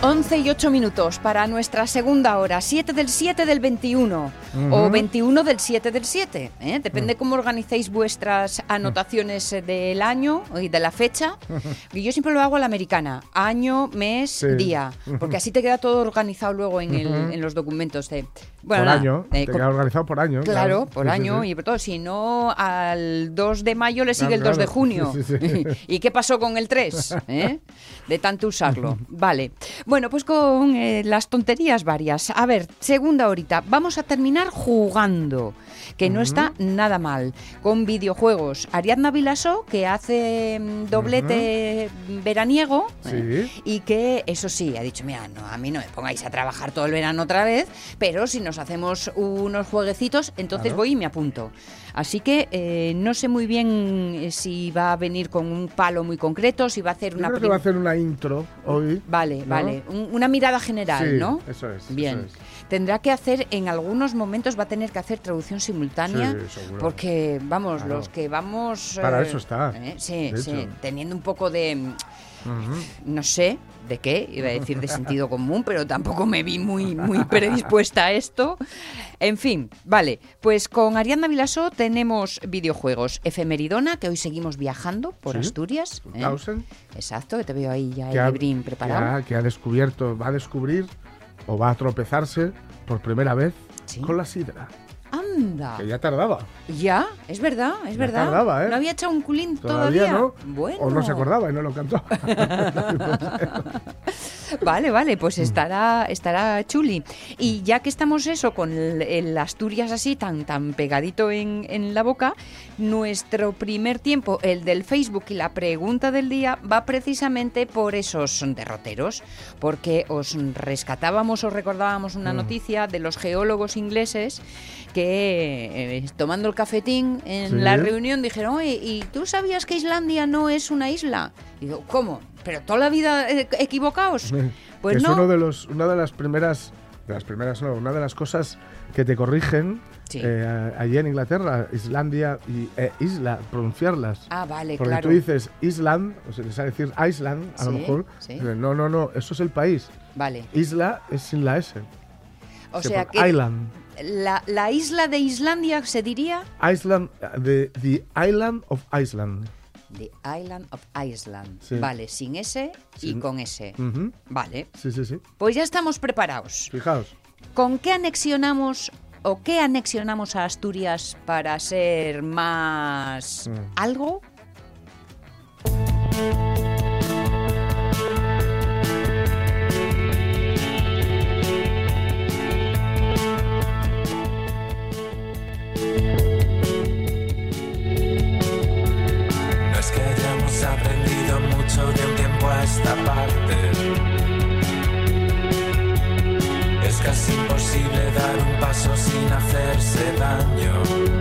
11 y 8 minutos para nuestra segunda hora, 7 del 7 del 21 o 21 del 7 del 7. ¿eh? Depende cómo organicéis vuestras anotaciones del año y de la fecha. Yo siempre lo hago a la americana, año, mes, Sí. día, porque así te queda todo organizado luego en, el- en los documentos de... Bueno, por nada, año. eh, te queda organizado por año. Claro, por Sí, sí, año sí. y por todo. Si no, al 2 de mayo le sigue Ah, el 2 de claro. junio. Sí, sí. ¿Y qué pasó con el 3? eh? De tanto usarlo. Vale. Bueno, pues con eh, las tonterías varias. A ver, segunda horita. Vamos a terminar jugando, que no está nada mal. Con videojuegos. Ariadna Vilasó, que hace mm, doblete veraniego. eh, y que eso sí, ha dicho, mira, no, a mí no me pongáis a trabajar todo el verano otra vez, pero si nos hacemos unos jueguecitos, entonces Claro. voy y me apunto. Así que eh, no sé muy bien eh, si va a venir con un palo muy concreto, si va a hacer Yo una... creo que va a hacer una intro hoy. Vale, ¿no? vale, un- una mirada general, Sí, ¿no? eso es, Bien. eso es. Tendrá que hacer, en algunos momentos va a tener que hacer traducción simultánea, Sí, porque, vamos, Claro. los que vamos... Para eh, eso está, eh, sí, sí, teniendo un poco de... mm, no sé de qué, iba a decir de sentido común, pero tampoco me vi muy, muy predispuesta a esto. En fin, vale, pues con Ariadna Vilasó tenemos videojuegos. Efemeridona, que hoy seguimos viajando por Sí, Asturias. ¿eh? Exacto, que te veo ahí ya que el que preparado. ha- que ha descubierto, va a descubrir o va a tropezarse por primera vez Sí. con la sidra. Anda, Que ya tardaba. ya, es verdad, es Ya verdad. tardaba, ¿eh? No había echado un culín Todavía, todavía. no. Bueno. O no se acordaba y no lo cantó. Vale, vale, pues estará, estará chuli. Y ya que estamos eso, con el, el Asturias así tan, tan pegadito en, en la boca, nuestro primer tiempo, el del Facebook y la pregunta del día, va precisamente por esos derroteros. Porque os rescatábamos, os recordábamos una noticia de los geólogos ingleses que eh, tomando el cafetín en Sí. la reunión dijeron, oye, ¿y tú sabías que Islandia no es una isla? Y digo, ¿cómo? ¿Pero toda la vida eh, equivocados? Pues es no. uno de los, una de las primeras, de las primeras no, una de las cosas que te corrigen Sí. eh, allí en Inglaterra, Islandia y eh, isla, pronunciarlas. Ah, vale, Porque claro. tú dices Island, o sea, les sabe decir Iceland, a lo Sí, mejor. sí. No, no, no, eso es el país. Vale. Isla es sin la S. O Se sea que Island. La, la isla de Islandia se diría Iceland, the, the Island of Iceland. The Island of Iceland. Sí. Vale, sin S y con S. Vale. Sí, sí, sí. Pues ya estamos preparados. Fijaos. ¿Con qué anexionamos o qué anexionamos a Asturias para ser más Mm. algo? Paso sin hacerse daño.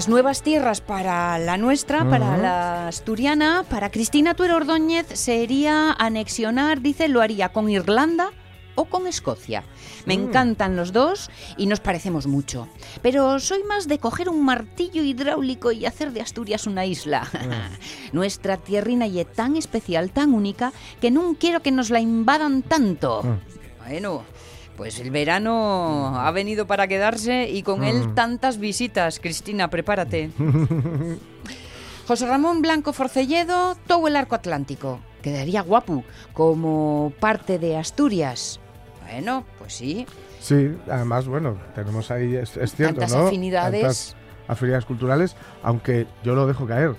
Las nuevas tierras para la nuestra, para la asturiana, para Cristina Tuero Ordóñez sería anexionar, dice, lo haría con Irlanda o con Escocia. Me Mm. encantan los dos y nos parecemos mucho. Pero soy más de coger un martillo hidráulico y hacer de Asturias una isla. Nuestra tierrina y es tan especial, tan única, que no quiero que nos la invadan tanto. Bueno, pues el verano ha venido para quedarse y con él tantas visitas. Cristina, prepárate. José Ramón Blanco Forcelledo, todo el arco atlántico. Quedaría guapo como parte de Asturias. Bueno, pues sí. Sí, además, bueno, tenemos ahí, es, es cierto, Tantas ¿no? afinidades. Tantas afinidades culturales, aunque yo lo dejo caer.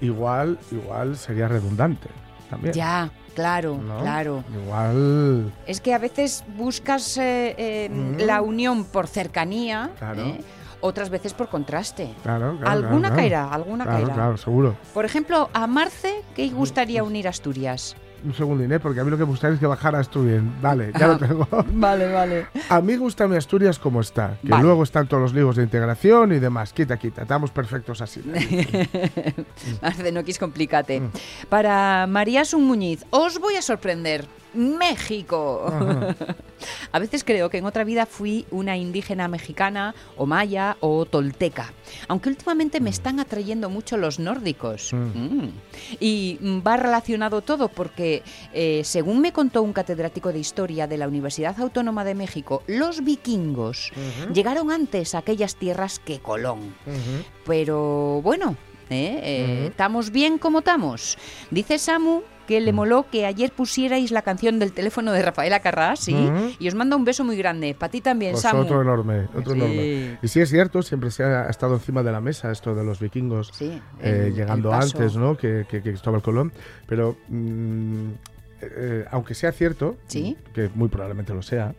Igual, igual sería redundante también. Ya, claro, ¿no? claro. Igual. Es que a veces buscas eh, eh, Mm. la unión por cercanía, Claro. ¿eh? otras veces por contraste. Claro, claro. alguna claro, caerá, alguna Claro, caerá. claro, seguro. Por ejemplo, a Marce, ¿qué gustaría unir Asturias? Un segundín, ¿eh? porque a mí lo que me gustaría es que bajara Asturias. Vale, ya lo tengo. Vale, vale. A mí gusta mi Asturias como está, que Vale. luego están todos los libros de integración y demás. Quita, quita, estamos perfectos así. Marce, no quis complícate. Mm. Para María Sun Muñiz, os voy a sorprender. México. Ajá. A veces creo que en otra vida fui una indígena mexicana o maya o tolteca, aunque últimamente me están atrayendo mucho los nórdicos. Mm. Mm. Y mm, va relacionado todo porque, eh, según me contó un catedrático de historia de la Universidad Autónoma de México, los vikingos llegaron antes a aquellas tierras que Colón. Pero bueno, ¿eh? Eh, estamos bien como estamos. Dice Samu que le moló que ayer pusierais la canción del teléfono de Rafaela Carrás, ¿sí? Ujú. Y os manda un beso muy grande. Para ti también, Pues Samu. otro enorme, otro Sí. enorme. Y sí es cierto, siempre se ha estado encima de la mesa esto de los vikingos. Sí, eh, llegando antes, ¿no? Que, que, que Cristóbal Colón. Pero mm, eh, aunque sea cierto, Sí. que muy probablemente lo sea.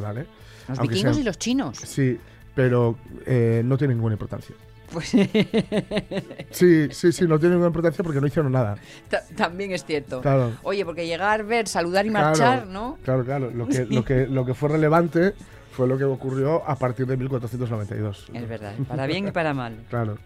¿vale? Los aunque vikingos sea- y los chinos. Sí, pero eh, no tiene ninguna importancia. Pues Sí, sí, sí, no tiene ninguna importancia porque no hicieron nada. ta- también es cierto. Claro. Oye, porque llegar, ver, saludar y Claro, marchar, ¿no? Claro, claro. Lo que, lo, que, lo que fue relevante fue lo que ocurrió a partir de 1492. Es verdad, para bien y para mal. Claro.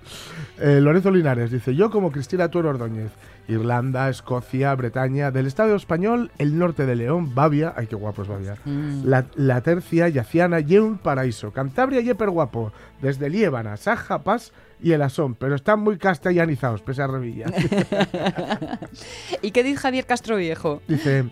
Eh, Lorenzo Linares dice, yo como Cristina Tuero Ordóñez, Irlanda, Escocia, Bretaña, del Estado español, el norte de León, Bavia, ay qué guapo es Bavia, Mm. la, la Tercia, Yaciana y un paraíso, Cantabria y guapo, desde Liébana, Saja, Paz y el Asón, pero están muy castellanizados, pese a Revilla. ¿Y qué dice Javier Castro Viejo? Dice,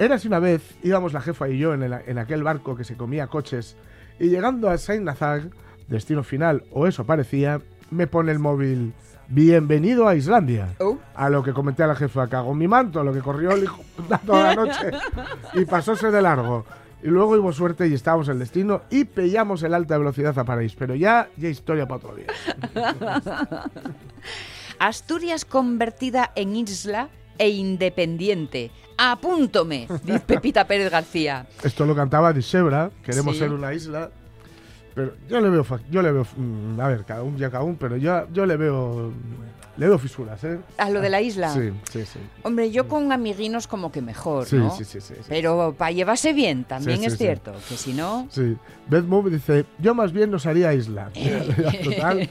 érase una vez, íbamos la jefa y yo en, el- en aquel barco que se comía coches, y llegando a Saint-Nazar, destino final, o eso parecía, me pone el móvil, bienvenido a Islandia. Oh. A lo que comenté a la jefa, cago en mi manto, a lo que corrió el hijo toda la noche, y pasóse de largo. Y luego hubo suerte y estábamos en el destino y pillamos el alta velocidad a París. Pero ya, ya historia para otro día. Asturias convertida en isla e independiente. Apúntome, dice Pepita Pérez García. Esto lo cantaba Disebra, queremos Sí. ser una isla. Pero yo le veo, yo le veo, mm, a ver, cada un ya cada un, pero yo, yo le veo, le veo fisuras, ¿eh? A lo de la isla. Sí, sí, sí. Hombre, yo con amiguinos como que mejor, Sí, ¿no? sí, sí, sí, sí. Pero para llevarse bien también sí, es sí. cierto, que si no... Sí. Beth Move dice, yo más bien nos haría isla. Total.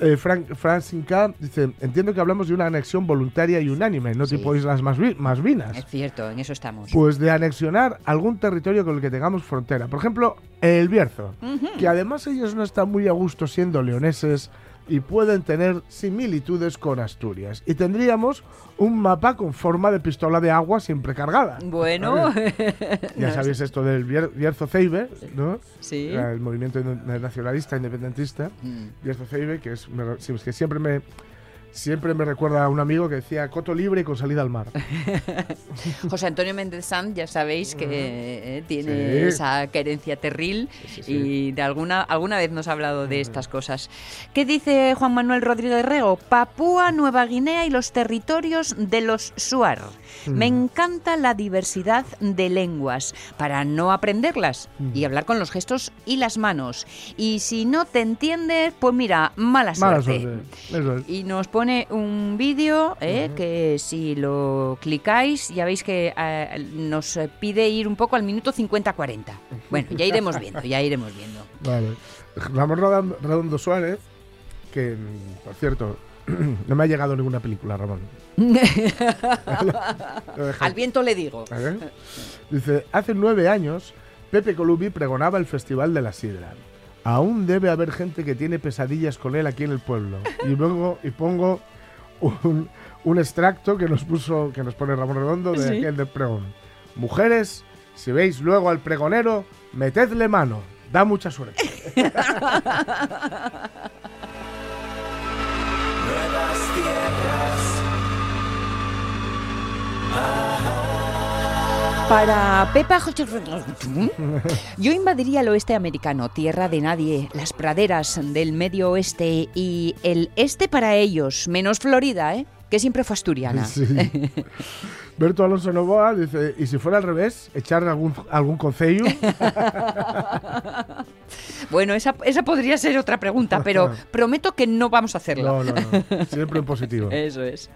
Eh, Frank, Frank Sinca dice, entiendo que hablamos de una anexión voluntaria y unánime, no Sí. tipo islas más, vi- más vinas. Es cierto, en eso estamos. Pues de anexionar algún territorio con el que tengamos frontera. Por ejemplo, el Bierzo, que además ellos no están muy a gusto siendo leoneses y pueden tener similitudes con Asturias. Y tendríamos un mapa con forma de pistola de agua siempre cargada. Bueno, Ya sabéis esto del Bier- Bierzo-Ceibe, ¿no? sí. El movimiento nacionalista independentista. Mm. Que me re- sí, es que siempre me... Siempre me recuerda a un amigo que decía coto libre con salida al mar. José Antonio Méndez Sanz, ya sabéis que eh, tiene Sí. esa querencia terril Sí, sí, y de alguna, alguna vez nos ha hablado de estas cosas. ¿Qué dice Juan Manuel Rodríguez Rego? Papúa Nueva Guinea y los territorios de los Suar. Me encanta la diversidad de lenguas para no aprenderlas y hablar con los gestos y las manos. Y si no te entiendes, pues mira, mala suerte. Mala suerte. Eso es. Y nos pone un vídeo eh, que si lo clicáis ya veis que eh, nos pide ir un poco al minuto 50-40. Bueno, ya iremos viendo, ya iremos viendo. Vale. Ramón Redondo Suárez, que, por cierto, no me ha llegado ninguna película, Ramón. Al viento le digo. Dice, hace nueve años, Pepe Colubi pregonaba el Festival de la Sidra. Aún debe haber gente que tiene pesadillas con él aquí en el pueblo. Y luego, y pongo un, un extracto que nos puso, que nos pone Ramón Redondo de Sí. aquel del pregón. Mujeres, si veis luego al pregonero, metedle mano. Da mucha suerte. nuevas tierras. Ah, Para Pepa yo invadiría el oeste americano, tierra de nadie, las praderas del medio oeste y el este para ellos, menos Florida, ¿eh? que siempre fue asturiana. Sí. Berto Alonso Novoa dice, ¿y si fuera al revés, echar algún, algún concello? Bueno, esa, esa podría ser otra pregunta, pero prometo que no vamos a hacerla. No, no, no. Siempre en positivo. Eso es.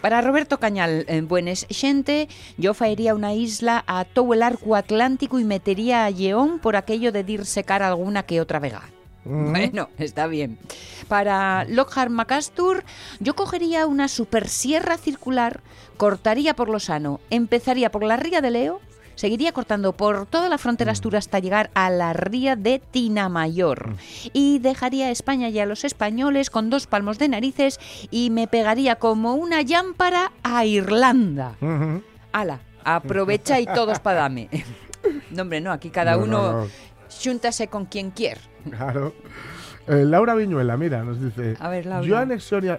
Para Roberto Cañal, en Buenes Xente, yo faería una isla a todo el arco atlántico y metería a Lleón por aquello de dir secar alguna que otra vega. Bueno, está bien. Para Lockhart Macastur, yo cogería una super sierra circular, cortaría por lo sano, empezaría por la ría de Leo, seguiría cortando por toda la frontera Asturias hasta llegar a la ría de Tinamayor y dejaría a España y a los españoles con dos palmos de narices y me pegaría como una llámpara a Irlanda. Ala, aprovecha y todos para dame. No, hombre, no, aquí cada No, no, uno no. júntase con quien quiera. Claro. Eh, Laura Viñuela, mira, nos dice, A ver, Laura. yo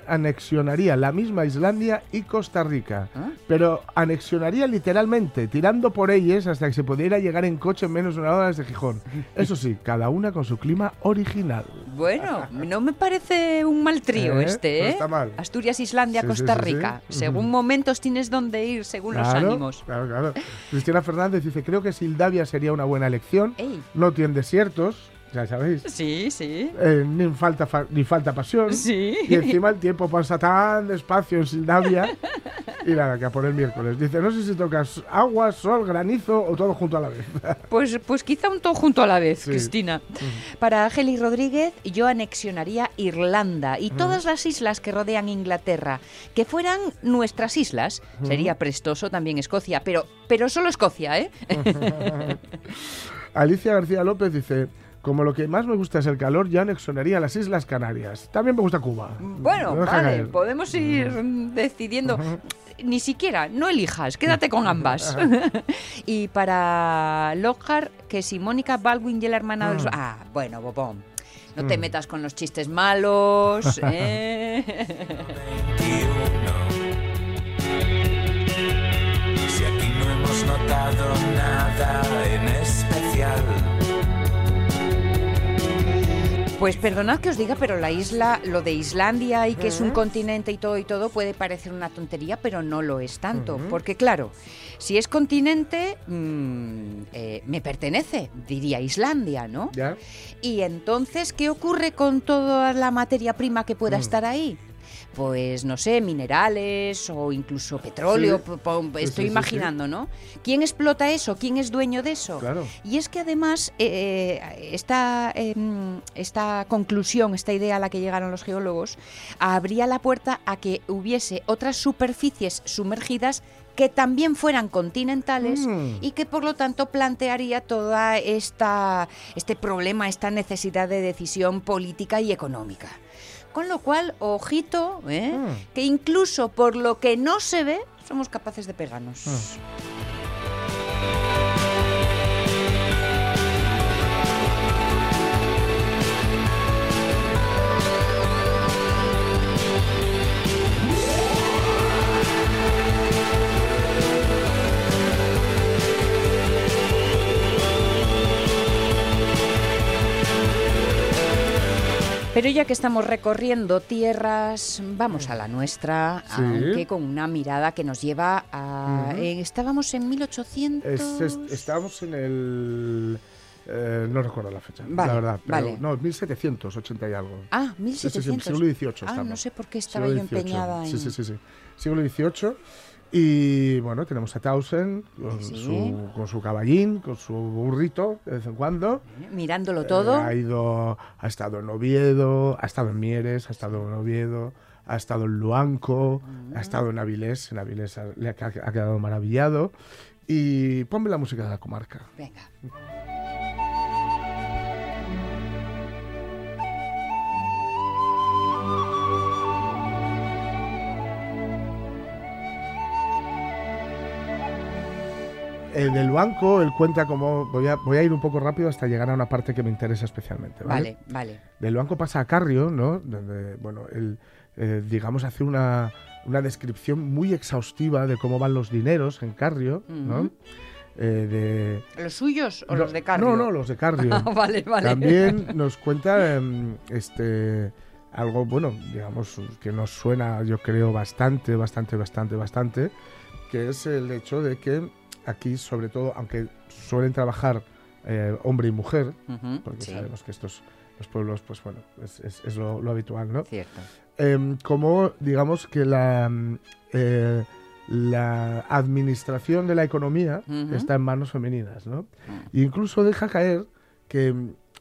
anexionaría la misma Islandia y Costa Rica, ¿Ah? pero anexionaría literalmente, tirando por ellas hasta que se pudiera llegar en coche en menos de una hora desde Gijón. Eso sí, cada una con su clima original. Bueno, no me parece un mal trío Eh, este, no ¿eh? está mal. Asturias, Islandia, Sí, Costa sí, sí. Rica. Según momentos tienes donde ir, según los ánimos. Claro, claro. Cristina Fernández dice, creo que Sildavia sería una buena elección. Ey. No tiene desiertos, ya sabéis. Sí, sí. Eh, ni, falta fa- ni falta pasión. Sí. Y encima el tiempo pasa tan despacio en Sildavia. y nada, que a por el miércoles. Dice, no sé si tocas agua, sol, granizo o todo junto a la vez. Pues, pues quizá un todo junto a la vez, Sí. Cristina. Para Geli Rodríguez, yo anexionaría Irlanda y todas las islas que rodean Inglaterra, que fueran nuestras islas. Sería prestoso también Escocia, pero, pero solo Escocia, ¿eh? Alicia García López dice, como lo que más me gusta es el calor, ya anexionaría las Islas Canarias. También me gusta Cuba. Bueno, vale, caer. podemos ir mm, decidiendo. Ni siquiera, no elijas, quédate con ambas. y para Lockhart, que si Mónica Baldwin y la hermana del... Ah, bueno, Bobón. No te metas con los chistes malos. ¿eh? 21. Si aquí no hemos notado nada en especial. Pues perdonad que os diga, pero la isla, lo de Islandia y que es un continente y todo y todo puede parecer una tontería, pero no lo es tanto. Porque claro, si es continente, mm, eh, me pertenece, diría Islandia, ¿no? ¿Ya? Y entonces, ¿qué ocurre con toda la materia prima que Mm. pueda estar ahí? Pues no sé, minerales o incluso petróleo, Sí. Sí, estoy sí, imaginando, ¿no? ¿Quién explota eso? ¿Quién es dueño de eso? Claro. Y es que además eh, esta, em, esta conclusión, esta idea a la que llegaron los geólogos, abría la puerta a que hubiese otras superficies sumergidas que también fueran continentales Mm. y que por lo tanto plantearía toda esta este problema, esta necesidad de decisión política y económica. Con lo cual, ojito, ¿eh? Mm. que incluso por lo que no se ve, somos capaces de pegarnos. Mm. Pero ya que estamos recorriendo tierras, vamos a la nuestra, Sí. aunque con una mirada que nos lleva a... Eh, estábamos en 1800... Es- es- estábamos en el... eh, no recuerdo la fecha, Vale, la verdad. Pero, vale. No, 1780 y algo. Ah, Sí, sí, sí, 1700. siglo XVIII Ah, estamos. no sé por qué estaba Siglo yo empeñada en... Sí, sí, sí, sí. Siglo XVIII. Y bueno, tenemos a Townsend con, Sí. su, con su caballín, con su burrito de vez en cuando. Mirándolo todo. Eh, ha ido, ha estado en Oviedo, ha estado en Mieres, ha estado en Oviedo, ha estado en Luanco, ha estado en Avilés. En Avilés ha- le ha, ha quedado maravillado. Y ponme la música de la comarca. Venga. En el banco, él cuenta como. Voy a, voy a ir un poco rápido hasta llegar a una parte que me interesa especialmente. ¿vale? Vale, vale. Del banco pasa a Carrio, ¿no? Donde, bueno, él, eh, digamos, hace una, una descripción muy exhaustiva de cómo van los dineros en Carrio, ¿no? Eh, de... ¿Los suyos o No, los de Carrio? No, no, los de Carrio. Ah, vale, vale. También nos cuenta em, este algo, bueno, digamos, que nos suena, yo creo, bastante, bastante, bastante, bastante, que es el hecho de que aquí, sobre todo, aunque suelen trabajar eh, hombre y mujer, porque sí, sabemos que estos los pueblos, pues bueno, es, es- es lo, lo habitual, ¿no? cierto. Em, como, digamos, que la, eh, la administración de la economía está en manos femeninas, ¿no? Mm. E incluso deja caer que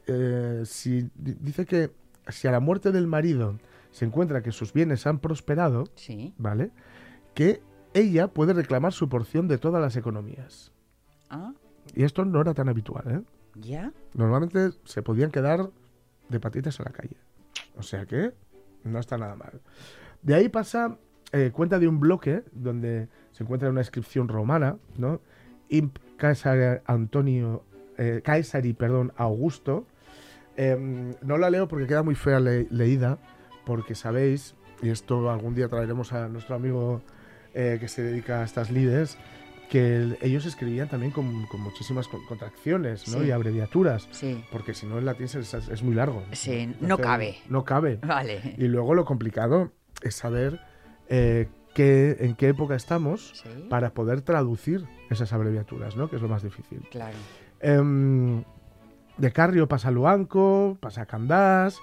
eh, si di- dice que si a la muerte del marido se encuentra que sus bienes han prosperado, Sí. ¿vale? Que ella puede reclamar su porción de todas las economías. Ah, Y esto no era tan habitual, ¿eh? ya. Normalmente se podían quedar de patitas en la calle. O sea que no está nada mal. De ahí pasa, eh, cuenta de un bloque donde se encuentra una inscripción romana, ¿no? Imp Caesar Antonio, eh, Caesari, perdón, Augusto. Em, no la leo porque queda muy fea le- leída, porque sabéis, y esto algún día traeremos a nuestro amigo eh, que se dedica a estas lides, que el- ellos escribían también con, con muchísimas con- contracciones ¿no? Sí. y abreviaturas, Sí. porque si no el latín es, muy largo. Sí, no cabe. No cabe. Vale. Y luego lo complicado es saber eh, qué, en qué época estamos Sí. para poder traducir esas abreviaturas, ¿no? que es lo más difícil. Claro. Em, de Carrio pasa a Luanco, pasa a Candás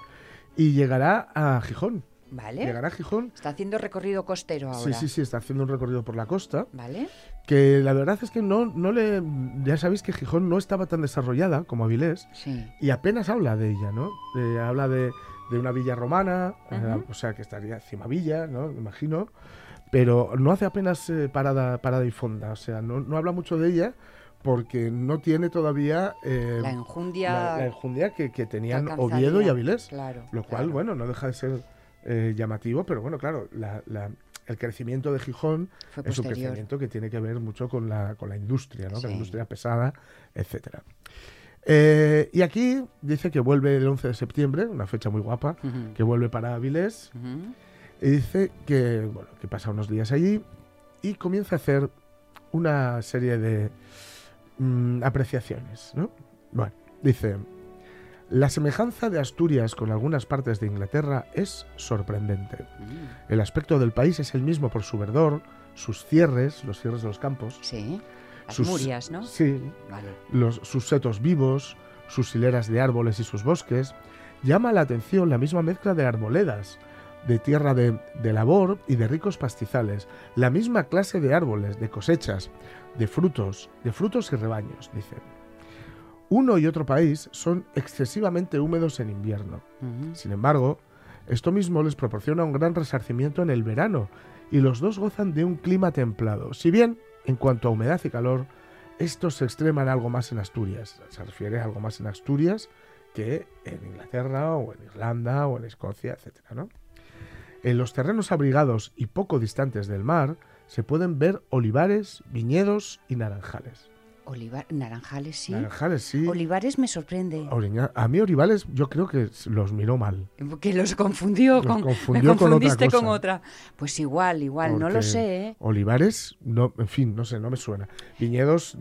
y llegará a Gijón. Vale. Llegará a Gijón. Está haciendo recorrido costero Sí, ahora. sí, sí, está haciendo un recorrido por la costa. Vale. Que la verdad es que no, no le. Ya sabéis que Gijón no estaba tan desarrollada como Avilés Sí. y apenas habla de ella, ¿no? Eh, habla de, de una villa romana, eh, o sea, que estaría encima villa, ¿no? Me imagino. Pero no hace apenas eh, parada, parada y fonda, o sea, no, no habla mucho de ella porque no tiene todavía eh, La enjundia. la- la enjundia que, que tenían. Oviedo y Avilés. Claro. Lo cual, claro. bueno, no deja de ser eh, llamativo, pero bueno, claro, la- la- el crecimiento de Gijón es un crecimiento que tiene que ver mucho con la, con la industria, ¿no? Con la industria pesada, etcétera. Eh, y aquí dice que vuelve el 11 de septiembre, una fecha muy guapa, que vuelve para Avilés, y dice que, bueno, que pasa unos días allí y comienza a hacer una serie de mm, apreciaciones, ¿no? Bueno, dice, la semejanza de Asturias con algunas partes de Inglaterra es sorprendente. Mm. El aspecto del país es el mismo por su verdor, sus cierres, los cierres de los campos, Sí. Las sus- murias, ¿no? Sí, Vale. los, sus setos vivos, sus hileras de árboles y sus bosques, llama la atención la misma mezcla de arboledas, de tierra de, de labor y de ricos pastizales, la misma clase de árboles, de cosechas, de frutos, de frutos y rebaños, dicen. Uno y otro país son excesivamente húmedos en invierno. Sin embargo, esto mismo les proporciona un gran resarcimiento en el verano y los dos gozan de un clima templado. Si bien, en cuanto a humedad y calor, estos se extreman algo más en Asturias. Se refiere a algo más en Asturias que en Inglaterra o en Irlanda o en Escocia, etc. ¿no? En los terrenos abrigados y poco distantes del mar se pueden ver olivares, viñedos y naranjales. Olivar... Naranjales, sí. Naranjales, sí. Olivares me sorprende. Oriña- A mí Olivales yo creo que los miró mal. Que los confundió Los con. confundió me con otra confundiste con otra. Pues igual, igual, no lo sé, ¿eh? Olivares, no, en fin, no sé, no me suena. Viñedos,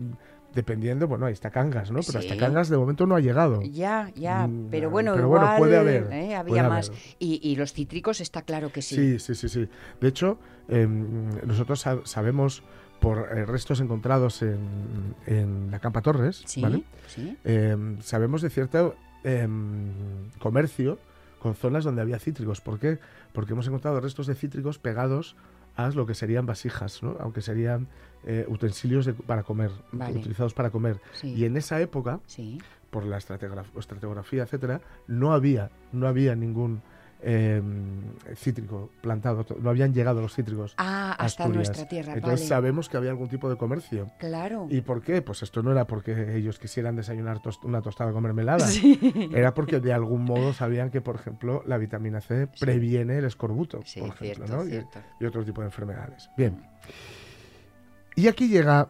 dependiendo, bueno, ahí está Cangas, ¿no? Pero hasta. Cangas de momento no ha llegado. Ya, ya, Mm, pero bueno, pero bueno, igual puede haber, ¿eh? había puede más. haber. Y, y los cítricos está claro que sí. Sí, sí, sí, sí. De hecho, em, nosotros sab- sabemos por eh, restos encontrados en, en la Campa Torres, Sí, ¿vale? sí. Em, sabemos de cierto em, comercio con zonas donde había cítricos. ¿Por qué? Porque hemos encontrado restos de cítricos pegados a lo que serían vasijas, ¿no? aunque serían eh, utensilios de- para comer, Vale. utilizados para comer. Sí. Y en esa época, por la estratigrafía, etcétera, no había, no había ningún em, cítrico plantado, no habían llegado los cítricos Ah, hasta nuestra tierra, Entonces vale. sabemos que había algún tipo de comercio. Claro. ¿Y por qué? Pues esto no era porque ellos quisieran desayunar una tostada con mermelada. Sí. Era porque de algún modo sabían que, por ejemplo, la vitamina C previene el escorbuto, Sí, por ejemplo, cierto, ¿no? Y- cierto. Y, otro tipo de enfermedades. Bien. Y aquí llega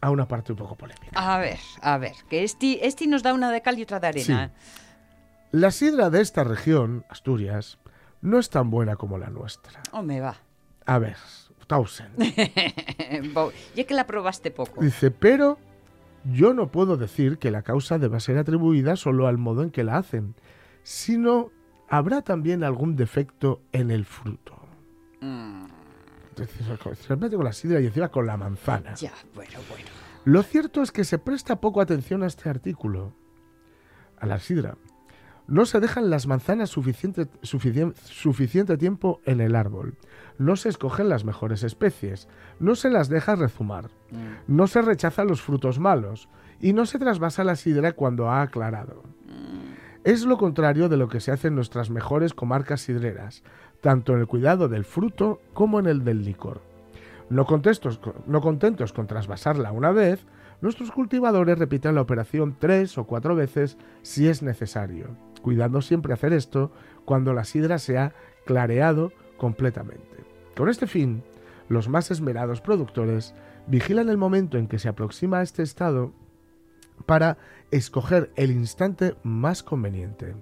a una parte un poco polémica. A ver, a ver, que este, este nos da una de cal y otra de arena. La sidra de esta región, Asturias, no es tan buena como la nuestra. Oh, me va. A ver, Tausen. Bo- ya que la probaste poco. Dice, pero yo no puedo decir que la causa deba ser atribuida solo al modo en que la hacen, sino habrá también algún defecto en el fruto. Especialmente con la sidra y encima con la manzana. Ya, bueno, bueno. Lo cierto es que se presta poco atención a este artículo, a la sidra. No se dejan las manzanas suficiente, suficien- suficiente tiempo en el árbol. No se escogen las mejores especies. No se las deja rezumar. No se rechazan los frutos malos. Y no se trasvasa la sidra cuando ha aclarado. Es lo contrario de lo que se hace en nuestras mejores comarcas sidreras, tanto en el cuidado del fruto como en el del licor. No contentos con trasvasarla una vez, nuestros cultivadores repiten la operación tres o cuatro veces si es necesario, cuidando siempre hacer esto cuando la sidra se ha clareado completamente. Con este fin, los más esmerados productores vigilan el momento en que se aproxima a este estado para escoger el instante más conveniente.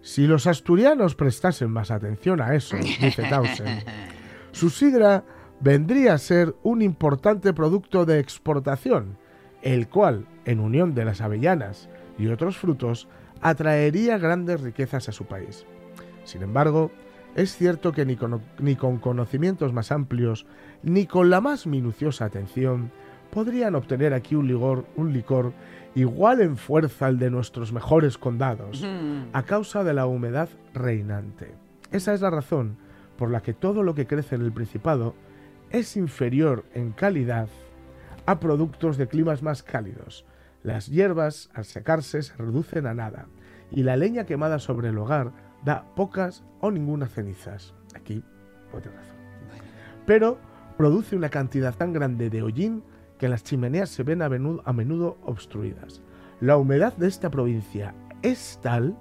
Si los asturianos prestasen más atención a eso, dice Tausen, su sidra vendría a ser un importante producto de exportación, el cual, en unión de las avellanas y otros frutos, atraería grandes riquezas a su país. Sin embargo, es cierto que ni con, ni con conocimientos más amplios, ni con la más minuciosa atención, podrían obtener aquí un licor, un licor igual en fuerza al de nuestros mejores condados, a causa de la humedad reinante. Esa es la razón por la que todo lo que crece en el Principado es inferior en calidad a productos de climas más cálidos. Las hierbas, al secarse, se reducen a nada, y la leña quemada sobre el hogar da pocas o ninguna cenizas. Aquí, otra razón. Pero produce una cantidad tan grande de hollín que las chimeneas se ven a menudo, a menudo obstruidas. La humedad de esta provincia es tal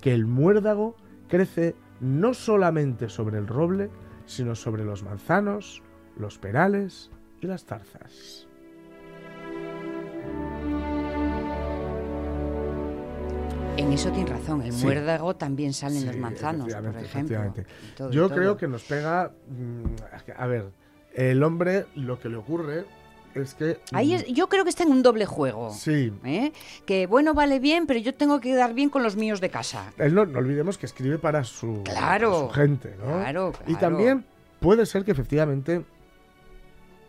que el muérdago crece no solamente sobre el roble, sino sobre los manzanos, los perales y las zarzas. En eso tiene razón. El Sí. muérdago también sale en los manzanos, por ejemplo. y todo, y Yo todo. creo que nos pega... mm, A ver, el hombre lo que le ocurre es que... Ahí es- yo creo que está en un doble juego. Sí. ¿eh? Que bueno, vale bien, pero yo tengo que quedar bien con los míos de casa. Él no, no olvidemos que escribe para su, Claro. para su gente, ¿no? Claro, Y claro. también puede ser que efectivamente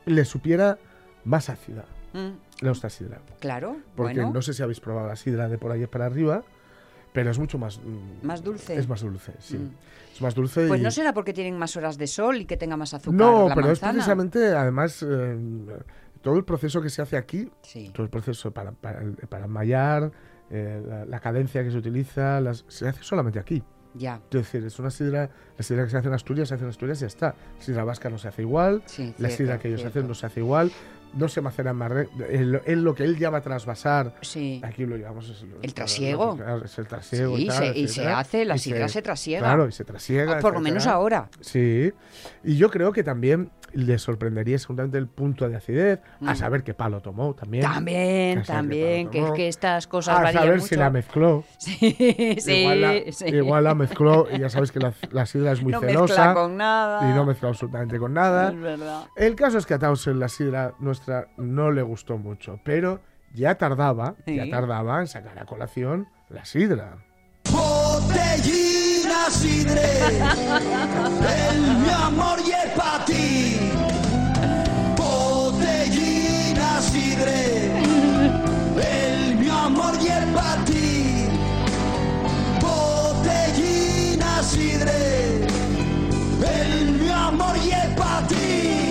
le supiera más ácida Mm, la sidra. claro, Porque bueno, no sé si habéis probado la sidra de por ahí para arriba, pero es mucho más... mm, más dulce. Es más dulce, sí. Mm. Es más dulce Pues y... no será porque tienen más horas de sol y que tenga más azúcar No, la pero manzana. es precisamente, además, eh, todo el proceso que se hace aquí, Sí. todo el proceso para, para, para mallar, eh, la, la cadencia que se utiliza, las, se hace solamente aquí. Ya, Es decir, es una sidra, la sidra que se hace en Asturias se hace en Asturias y ya está. La sidra vasca no se hace igual, sí. la cierto, sidra que ellos cierto. hacen no se hace igual, no se macera en marre, él, él lo que él llama trasvasar, Sí. aquí lo llamamos es El trasiego. es el trasiego Sí, y, tal, se- y se hace, la sidra se trasiega. Claro, y se trasiega. Ah, por lo menos ahora. Sí, y yo creo que también le sorprendería seguramente el punto de acidez, a Mm. saber qué palo tomó también. También, también, que es que estas cosas a varían saber mucho. si la mezcló. Sí, sí, igual, la, sí. igual la mezcló y ya sabes que la, la sidra es muy no celosa mezcla con nada. y no mezcla absolutamente con nada. Es verdad. El caso es que a Townsend la sidra nuestra no le gustó mucho, pero ya tardaba, ya Sí. tardaba en sacar a colación la sidra. Botellina sidre, el mi amor y el pa' ti. Botellina sidre, el mi amor y el pa' ti. Botellina sidre, el mi amor y el pa' ti.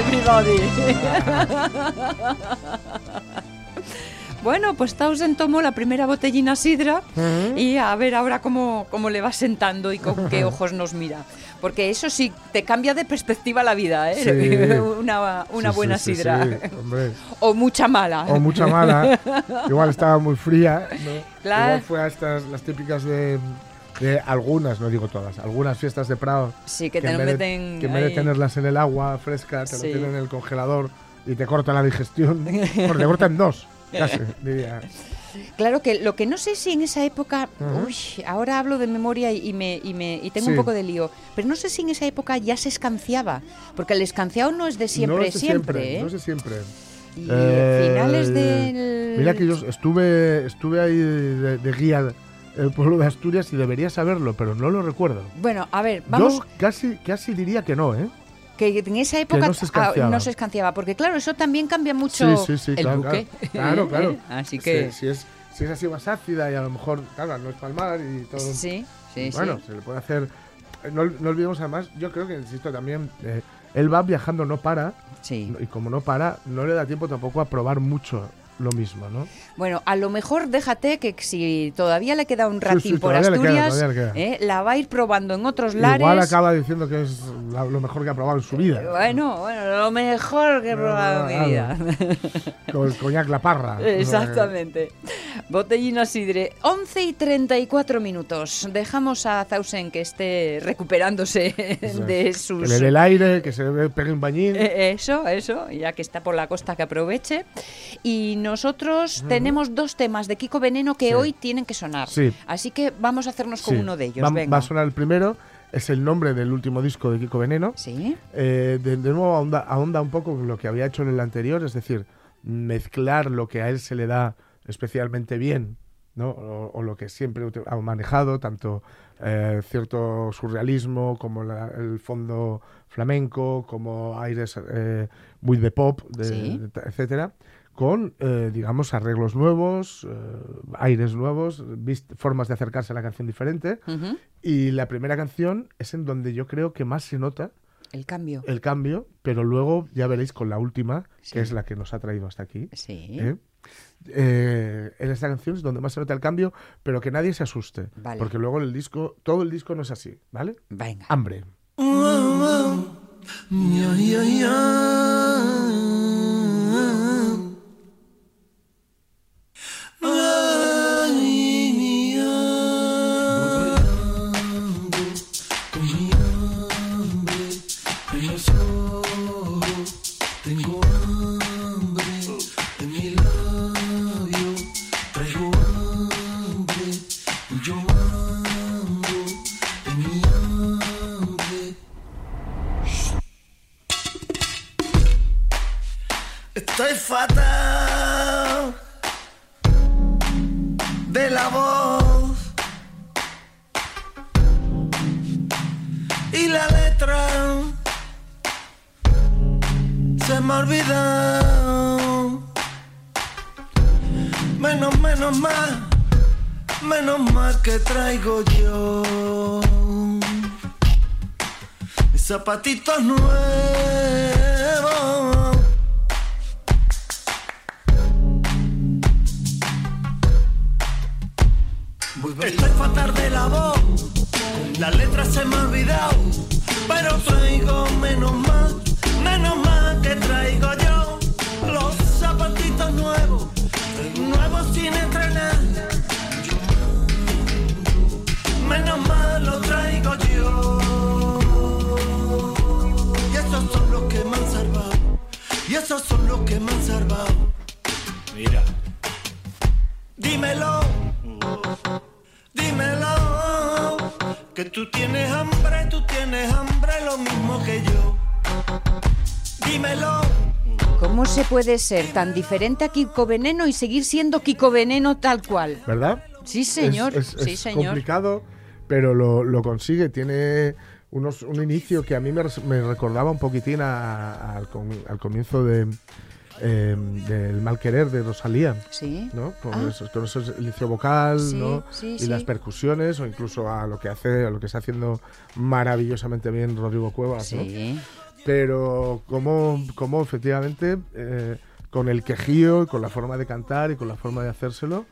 Everybody. Bueno, pues Tausen tomó la primera botellina sidra y a ver ahora cómo, cómo le va sentando y con qué ojos nos mira. Porque eso sí, te cambia de perspectiva la vida, ¿eh? Sí. una una Sí, buena sí, sidra. O mucha mala. O mucha mala. Igual estaba muy fría. ¿no? Claro. Igual fue a estas, las típicas de, de algunas, no digo todas, algunas fiestas de Prado. Sí, que te en lo de- meten que en vez de tenerlas en el agua fresca, te Sí. lo tienen en el congelador y te corta la digestión. porque te cortan dos. Casi, diría. Claro que lo que no sé si en esa época, uy, ahora hablo de memoria y me, y me y tengo un poco de lío, pero no sé si en esa época ya se escanciaba, porque el escanciado no es de siempre, no es de siempre, ¿eh? No es de siempre. y Eh, finales del Mira que yo estuve, estuve ahí de, de guía el pueblo de Asturias y debería saberlo, pero no lo recuerdo. Bueno, a ver, vamos Yo casi, casi diría que no, ¿eh? que en esa época no se ah, escanciaba. no se escanciaba, porque claro, eso también cambia mucho sí, sí, sí, el claro, buque. Claro, claro. ¿Eh? Así que Si, es, si es así más ácida y a lo mejor, claro, no es palmar y todo. sí, sí, bueno, se le puede hacer. No, no olvidemos además, yo creo que, insisto, también eh, él va viajando, no para, sí. y como no para, no le da tiempo tampoco a probar mucho lo mismo, ¿no? Bueno, a lo mejor déjate que si todavía le queda un Sí, ratín sí, por le queda, Asturias, todavía le ¿eh? la va a ir probando en otros lares. Igual acaba diciendo que es la- lo mejor que ha probado en su vida. Bueno, bueno, lo mejor que he No, probado en mi vida. Con el coñac La Parra. Exactamente. Botellina Sidre, 11 y 34 minutos. Dejamos a Zausen que esté recuperándose Eso de sus... Que le dé el aire, que se pegue un bañín. Eh, Eso, eso, ya que está por la costa que aproveche. Y nosotros tenemos dos temas de Kiko Veneno que Sí. hoy tienen que sonar. Sí. Así que vamos a hacernos con uno de ellos. Va, Venga. va a sonar el primero, es el nombre del último disco de Kiko Veneno. Sí. Eh, de, de nuevo ahonda, ahonda un poco lo que había hecho en el anterior, es decir, mezclar lo que a él se le da especialmente bien, ¿no? o, o lo que siempre ha manejado, tanto eh, cierto surrealismo como la- el fondo flamenco, como aires eh, muy de pop, de- Sí. de ta- etcétera, con, eh, digamos, arreglos nuevos, eh, aires nuevos, vist- formas de acercarse a la canción diferente. Y la primera canción es en donde yo creo que más se nota El cambio. el cambio, pero luego ya veréis con la última, Sí. que es la que nos ha traído hasta aquí. Sí. ¿eh? Eh, en esta canción es donde más se nota el cambio, pero que nadie se asuste, Vale. porque luego en el disco, todo el disco no es así, ¿vale? Venga. Hambre. Estoy fatal de la voz y la letra se me ha olvidado. Menos, menos mal, menos mal que traigo yo mis zapatitos nuevos. La letra se me ha olvidado, pero traigo menos mal, menos mal que traigo yo los zapatitos nuevos, nuevos sin entrenar. Menos mal lo traigo yo. Y esos son los que me han salvado. Y esos son los que me han salvado. Tú tienes hambre, tú tienes hambre lo mismo que yo. Dímelo, ¿Cómo se puede ser tan diferente a Kiko Veneno y seguir siendo Kiko Veneno tal cual? ¿Verdad? Sí, señor. Es, es- sí, es señor. complicado, pero lo, lo consigue. Tiene unos, un inicio que a mí me, recordaba un poquitín a- a- al, com- al comienzo de, eh, del mal querer de Rosalía. Sí. ¿no? Con, Ah. esos, con esos- el inicio vocal, Sí, ¿no? sí, y las percusiones, o incluso a lo que hace, a lo que está haciendo maravillosamente bien Rodrigo Cuevas, ¿no? Pero como, como efectivamente, eh, con el quejío, y con la forma de cantar y con la forma de hacérselo,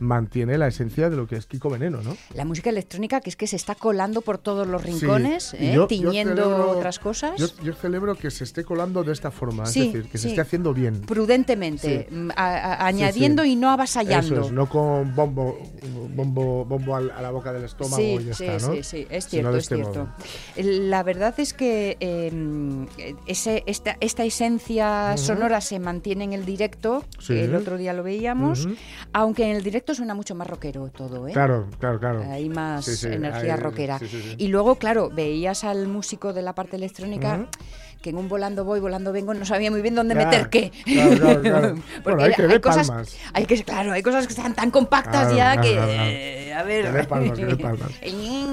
mantiene la esencia de lo que es Kiko Veneno, ¿no? La música electrónica que es que se está colando por todos los Sí. rincones, Y ¿eh? yo- yo tiñendo celebro- otras cosas. Yo, yo celebro que se esté colando de esta forma, Sí, es decir, que se sí. esté haciendo bien. Prudentemente, Sí. mm, a- a- añadiendo sí. y no avasallando. Eso es, no con bombo, bombo, bombo a la boca del estómago Sí, y ya sí, está, ¿no? sí, sí, es cierto, es este cierto. modo. La verdad es que eh, ese, esta, esta esencia sonora se mantiene en el directo, Sí. el otro día lo veíamos, aunque en el directo suena mucho más rockero todo, ¿eh? Claro, claro, claro. Hay más Sí, sí, energía hay- rockera. sí. Y luego, claro, veías al músico de la parte electrónica. Que en un volando voy, volando vengo, no sabía muy bien dónde Ya, meter qué. claro, claro, claro. Porque Bueno, hay que ver cosas, palmas. hay que, claro, hay cosas que están tan compactas Claro, ya claro, que, claro, claro. eh, a ver, Que palmas, que palmas.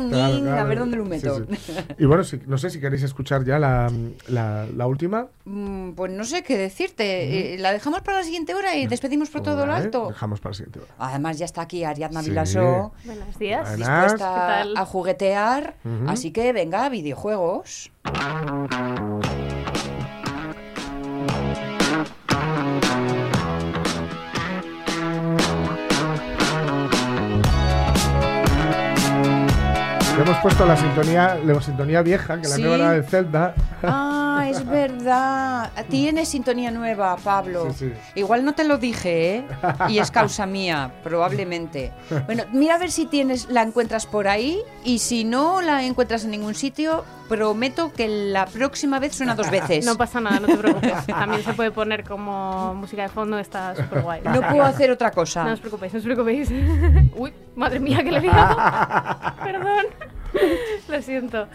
Claro, a claro. ver dónde lo Sí, meto. sí. Y bueno, si- no sé si queréis escuchar ya la, la, la última. Mm, Pues no sé qué decirte. Eh, ¿La dejamos para la siguiente hora y despedimos por todo lo alto? Dejamos para la siguiente hora. Además ya está aquí Ariadna Sí. Vilasó Buenos días. Dispuesta ¿Qué tal? a juguetear. Ujú. Así que venga, videojuegos. Le hemos puesto la sintonía, la sintonía vieja, que la Sí. nueva era de Zelda. Ah, es verdad. Tienes sintonía nueva, Pablo. Sí, sí. Igual no te lo dije, ¿eh? Y es causa mía, probablemente. Bueno, mira a ver si tienes, la encuentras por ahí y si no la encuentras en ningún sitio, prometo que la próxima vez suena dos veces. No pasa nada, no te preocupes. También se puede poner como música de fondo, está súper guay. No puedo hacer otra cosa. No os preocupéis, no os preocupéis. Uy, madre mía, que le he. Perdón. Lo siento.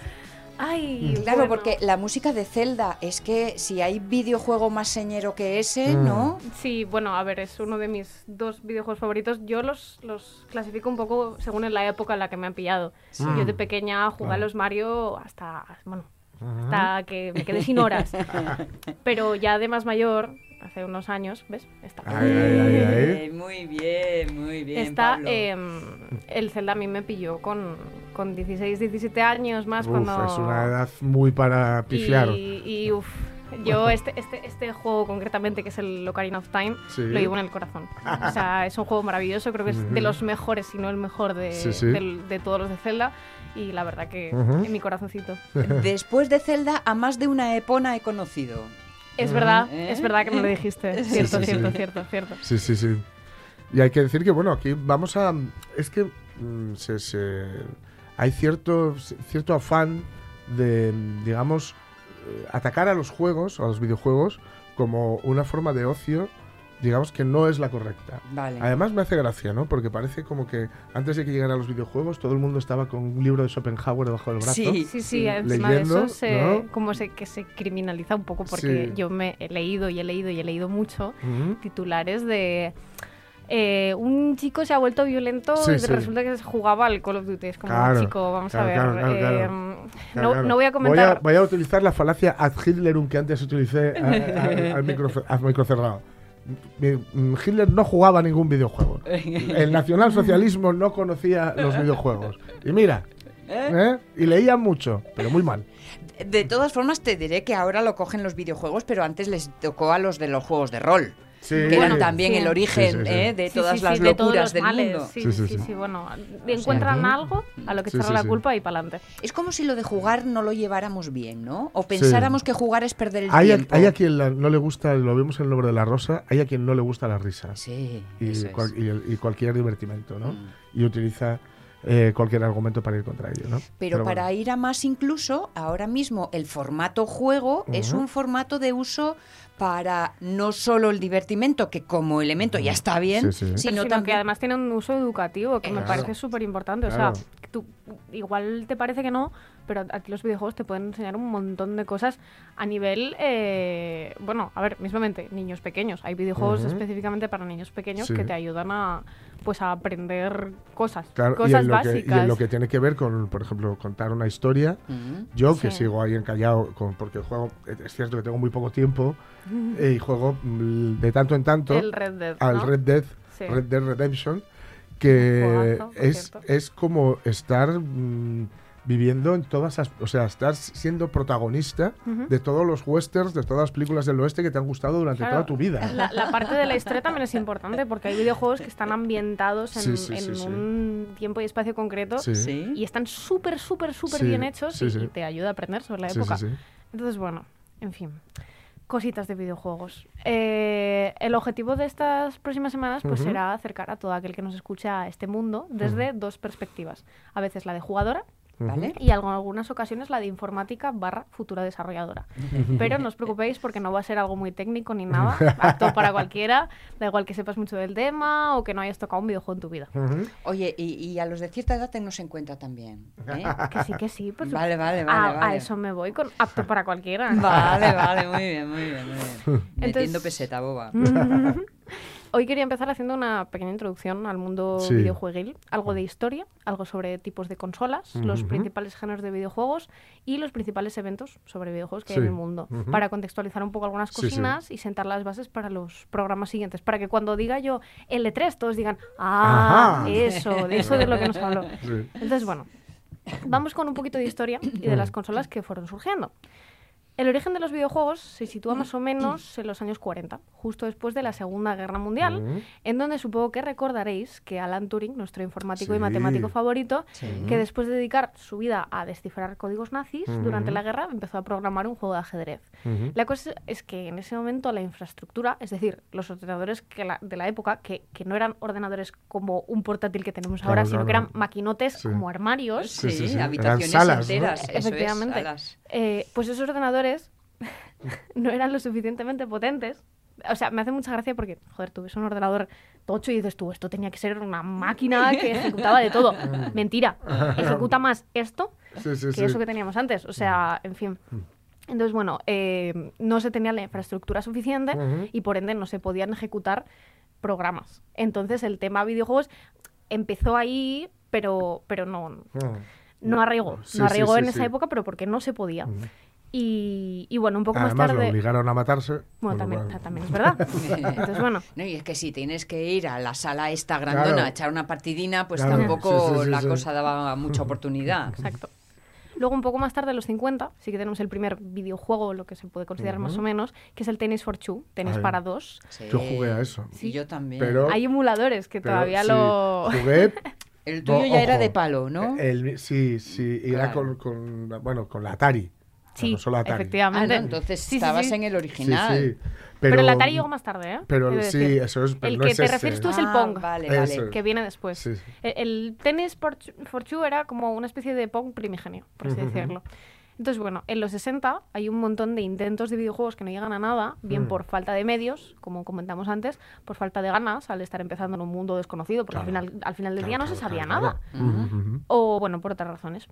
Ay, Claro, bueno. porque la música de Zelda es que si hay videojuego más señero que ese, Mm. ¿no? Sí, bueno, a ver, es uno de mis dos videojuegos favoritos. Yo los, los clasifico un poco según en la época en la que me han pillado. Yo de pequeña jugué a los Mario hasta, bueno, hasta que me quedé sin horas. Pero ya de más mayor, hace unos años, ¿ves? Está. Ay, ay, ay, ay. Eh, Muy bien, muy bien. Está, Pablo. em, el Zelda a mí me pilló con, con 16, 17 años más Uf, cuando... es una edad muy para pifiar. Y, y, uf, yo este, este, este juego concretamente, que es el Ocarina of Time, Sí. lo llevo en el corazón. O sea, es un juego maravilloso, creo que es de los mejores, si no el mejor de, Sí, sí. del- de todos los de Zelda. Y la verdad que Ujú. en mi corazoncito. Después de Zelda, a más de una epona he conocido. Es verdad, ¿Eh? es verdad que me lo dijiste. Sí, Cierto, sí, cierto, sí. cierto, cierto. Sí, sí, sí. Y hay que decir que, bueno, aquí vamos a... Es que mm, se, se- hay cierto, cierto afán de, digamos, eh, atacar a los juegos, a los videojuegos, como una forma de ocio, digamos, que no es la correcta. Vale. Además me hace gracia, ¿no? Porque parece como que antes de que llegaran los videojuegos todo el mundo estaba con un libro de Schopenhauer debajo del brazo. Sí, Sí, sí, encima Leyendo, de eso se, ¿no? como se, que se criminaliza un poco porque Sí. yo me he leído y he leído y he leído mucho titulares de eh, un chico se ha vuelto violento Sí, y sí. resulta que se jugaba al Call of Duty. Es como, Claro, chico, vamos claro, a ver. claro, claro, claro. eh, Claro, no, claro. no voy a comentar. Voy a, utilizar la falacia ad Hitlerum que antes utilicé a- a- al micro, al Mi- mm, Hitler no jugaba ningún videojuego. El nacionalsocialismo no conocía los videojuegos. Y mira, ¿eh? y leía mucho, pero muy mal. De todas formas, te diré que ahora lo cogen los videojuegos, pero antes les tocó a los de los juegos de rol. Sí, que eran también Sí. el origen Sí, sí, sí. ¿eh? de todas sí, sí, las de todos locuras los del males. mundo. Sí, Sí, sí, sí, sí, sí. sí, bueno, encuentran algo a lo que Sí, echarle sí, la sí. culpa y para adelante. Es como si lo de jugar no lo lleváramos bien, ¿no? O pensáramos que jugar es perder el Hay a, tiempo. hay a quien la- no le gusta, lo vemos en el nombre de la rosa, hay a quien no le gusta la risa Sí, y, eso es. cual- y el- y cualquier divertimento, ¿no? Mm. Y utiliza eh, cualquier argumento para ir contra ello, ¿no? Pero, para bueno. ir a más incluso, ahora mismo el formato juego es un formato de uso para no solo el divertimento, que como elemento ya está bien, Sí, sí. Sino sino que también... además tiene un uso educativo que me Claro. parece súper importante. O sea, tú igual te parece que no, pero a ti los videojuegos te pueden enseñar un montón de cosas a nivel, eh, bueno, a ver, mismamente, niños pequeños. Hay videojuegos Ujú. específicamente para niños pequeños Sí. que te ayudan a, pues, a aprender cosas, Claro, y cosas en, lo que, y básicas. en lo que tiene que ver con, por ejemplo, contar una historia. Ujú. Yo, que Sí. sigo ahí encallado, con, porque juego, es cierto que tengo muy poco tiempo, eh, y juego mm, de tanto en tanto El Red Dead, al ¿no? Red Dead, Sí. Red Dead Redemption, que es, es como estar mm, viviendo en todas las... O sea, estás siendo protagonista de todos los westerns, de todas las películas del oeste que te han gustado durante Claro, toda tu vida. La, la parte de la historia también es importante porque hay videojuegos que están ambientados en, Sí, sí, sí, en sí. un tiempo y espacio concreto y están súper, súper, súper Sí, bien hechos sí, y, sí. y te ayuda a aprender sobre la Sí, época. sí, sí. Entonces, bueno, en fin. Cositas de videojuegos. Eh, el objetivo de estas próximas semanas pues, será acercar a todo aquel que nos escucha a este mundo desde dos perspectivas. A veces la de jugadora ¿Vale? y en algunas ocasiones la de informática barra futura desarrolladora. Pero no os preocupéis porque no va a ser algo muy técnico ni nada, apto para cualquiera, da igual que sepas mucho del tema o que no hayas tocado un videojuego en tu vida. Ujú. Oye, y, y a los de cierta edad tennos en cuenta también. ¿eh? Que sí, que sí. por Vale, vale, vale, A, vale. a eso me voy con apto para cualquiera. Vale, vale, muy bien, muy bien, muy bien. Metiendo Entonces- peseta, boba. Hoy quería empezar haciendo una pequeña introducción al mundo Sí. videojueguil, algo de historia, algo sobre tipos de consolas, los principales géneros de videojuegos y los principales eventos sobre videojuegos que hay en el mundo, para contextualizar un poco algunas sí. cocinas y sentar las bases para los programas siguientes, para que cuando diga yo L3 todos digan, ah, Ajá. eso, de eso de lo que nos habló. Entonces, bueno, vamos con un poquito de historia y de las consolas que fueron surgiendo. El origen de los videojuegos se sitúa más o menos en los años 40, justo después de la Segunda Guerra Mundial, Ujú. en donde supongo que recordaréis que Alan Turing, nuestro informático y matemático favorito, que después de dedicar su vida a descifrar códigos nazis, durante Ujú. la guerra empezó a programar un juego de ajedrez. Ujú. La cosa es que en ese momento la infraestructura, es decir, los ordenadores que la- de la época, que, que no eran ordenadores como un portátil que tenemos Claro, ahora, sino que eran maquinotes Sí. como armarios, Sí, Sí, sí, sí. Eran habitaciones salas, ¿no? enteras. eso es, Efectivamente. salas. eh, pues esos ordenadores no eran lo suficientemente potentes. O sea, me hace mucha gracia porque, joder, tú ves un ordenador tocho y dices tú, esto tenía que ser una máquina que ejecutaba de todo. Mentira. Ejecuta más esto Sí, sí, que sí. eso que teníamos antes. O sea, en fin. Entonces, bueno, eh, no se tenía la infraestructura suficiente y por ende no se podían ejecutar programas. Entonces, el tema videojuegos empezó ahí, pero, pero no, Ujú. no arraigó. Sí, no arraigó sí, en sí. esa época, pero porque no se podía. Y, y bueno, un poco más Además, lo tarde. obligaron a matarse. Bueno, también, cual- también es verdad. Entonces, bueno, No, y es que si tienes que ir a la sala esta grandona Claro. a echar una partidina, pues Claro, tampoco sí, sí, sí, la sí. cosa daba mucha oportunidad. exacto. Luego, un poco más tarde, en los 50, sí que tenemos el primer videojuego, lo que se puede considerar más o menos, que es el Tennis for Two, tenis Ay. para dos. Sí. Yo jugué a eso. Sí, yo también. Pero- Hay emuladores que Pero todavía sí, lo. Jugué. El tuyo No, ya era de palo, ¿no? el- sí, sí. y Era Claro. con, con, bueno, con la Atari. La Sí, consola Atari. Ah, no, efectivamente. entonces Sí, sí, estabas sí. en el Sí, original. sí. Pero, Pero, el Atari llegó más tarde, ¿eh? Pero sí, eso es. Pero el no que es te ese. refieres tú es el Ah, Pong, Vale, vale. que viene después. Sí. El, el tenis por, for two era como una especie de Pong primigenio, por así decirlo. Entonces, bueno, en los 60 hay un montón de intentos de videojuegos que no llegan a nada, bien Mm. por falta de medios, como comentamos antes, por falta de ganas al estar empezando en un mundo desconocido, porque Claro. al, final, al final del Claro, día no claro, se sabía claro, nada. O, bueno, por otras razones.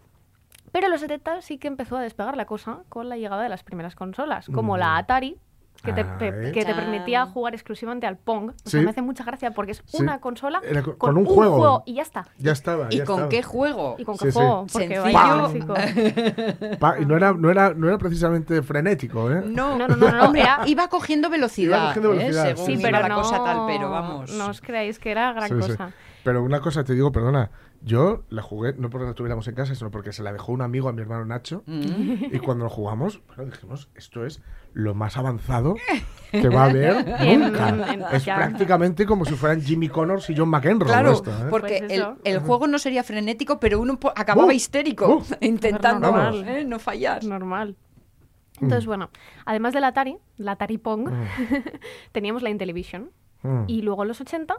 Pero en los 70 sí que empezó a despegar la cosa con la llegada de las primeras consolas, como la Atari, que te, Ah, pe- ¿eh? que te Chan. permitía jugar exclusivamente al Pong. O sea, Sí. me hace mucha gracia porque es Sí. una consola Era con, con un juego. y ya está. Ya estaba. ¿Y ya con estaba. qué juego? ¿Y con qué sí. juego? Porque Sencillo. vaya ¡Pam! clásico. Pa- y no era, no, era, no era precisamente frenético, ¿eh? No, No, no, no, no, Hombre, era- iba cogiendo velocidad. Iba cogiendo ¿eh? velocidad, Según sí, iba pero la no, cosa tal, pero vamos. no os creáis que era gran Sí, sí. cosa. Pero una cosa te digo, perdona, yo la jugué no porque la tuviéramos en casa, sino porque se la dejó un amigo a mi hermano Nacho. Mm. Y cuando lo jugamos, bueno, dijimos, esto es lo más avanzado que va a haber En- nunca. en- es ya. prácticamente como si fueran Jimmy Connors y John McEnroe. Claro, esto, ¿eh? porque Pues el, el juego no sería frenético, pero uno acababa Uh, histérico, uh. intentando Normal. ¿eh? no fallar. Normal. Entonces, bueno, además del Atari, la Atari Pong, teníamos la Intellivision. Mm. Y luego en los 80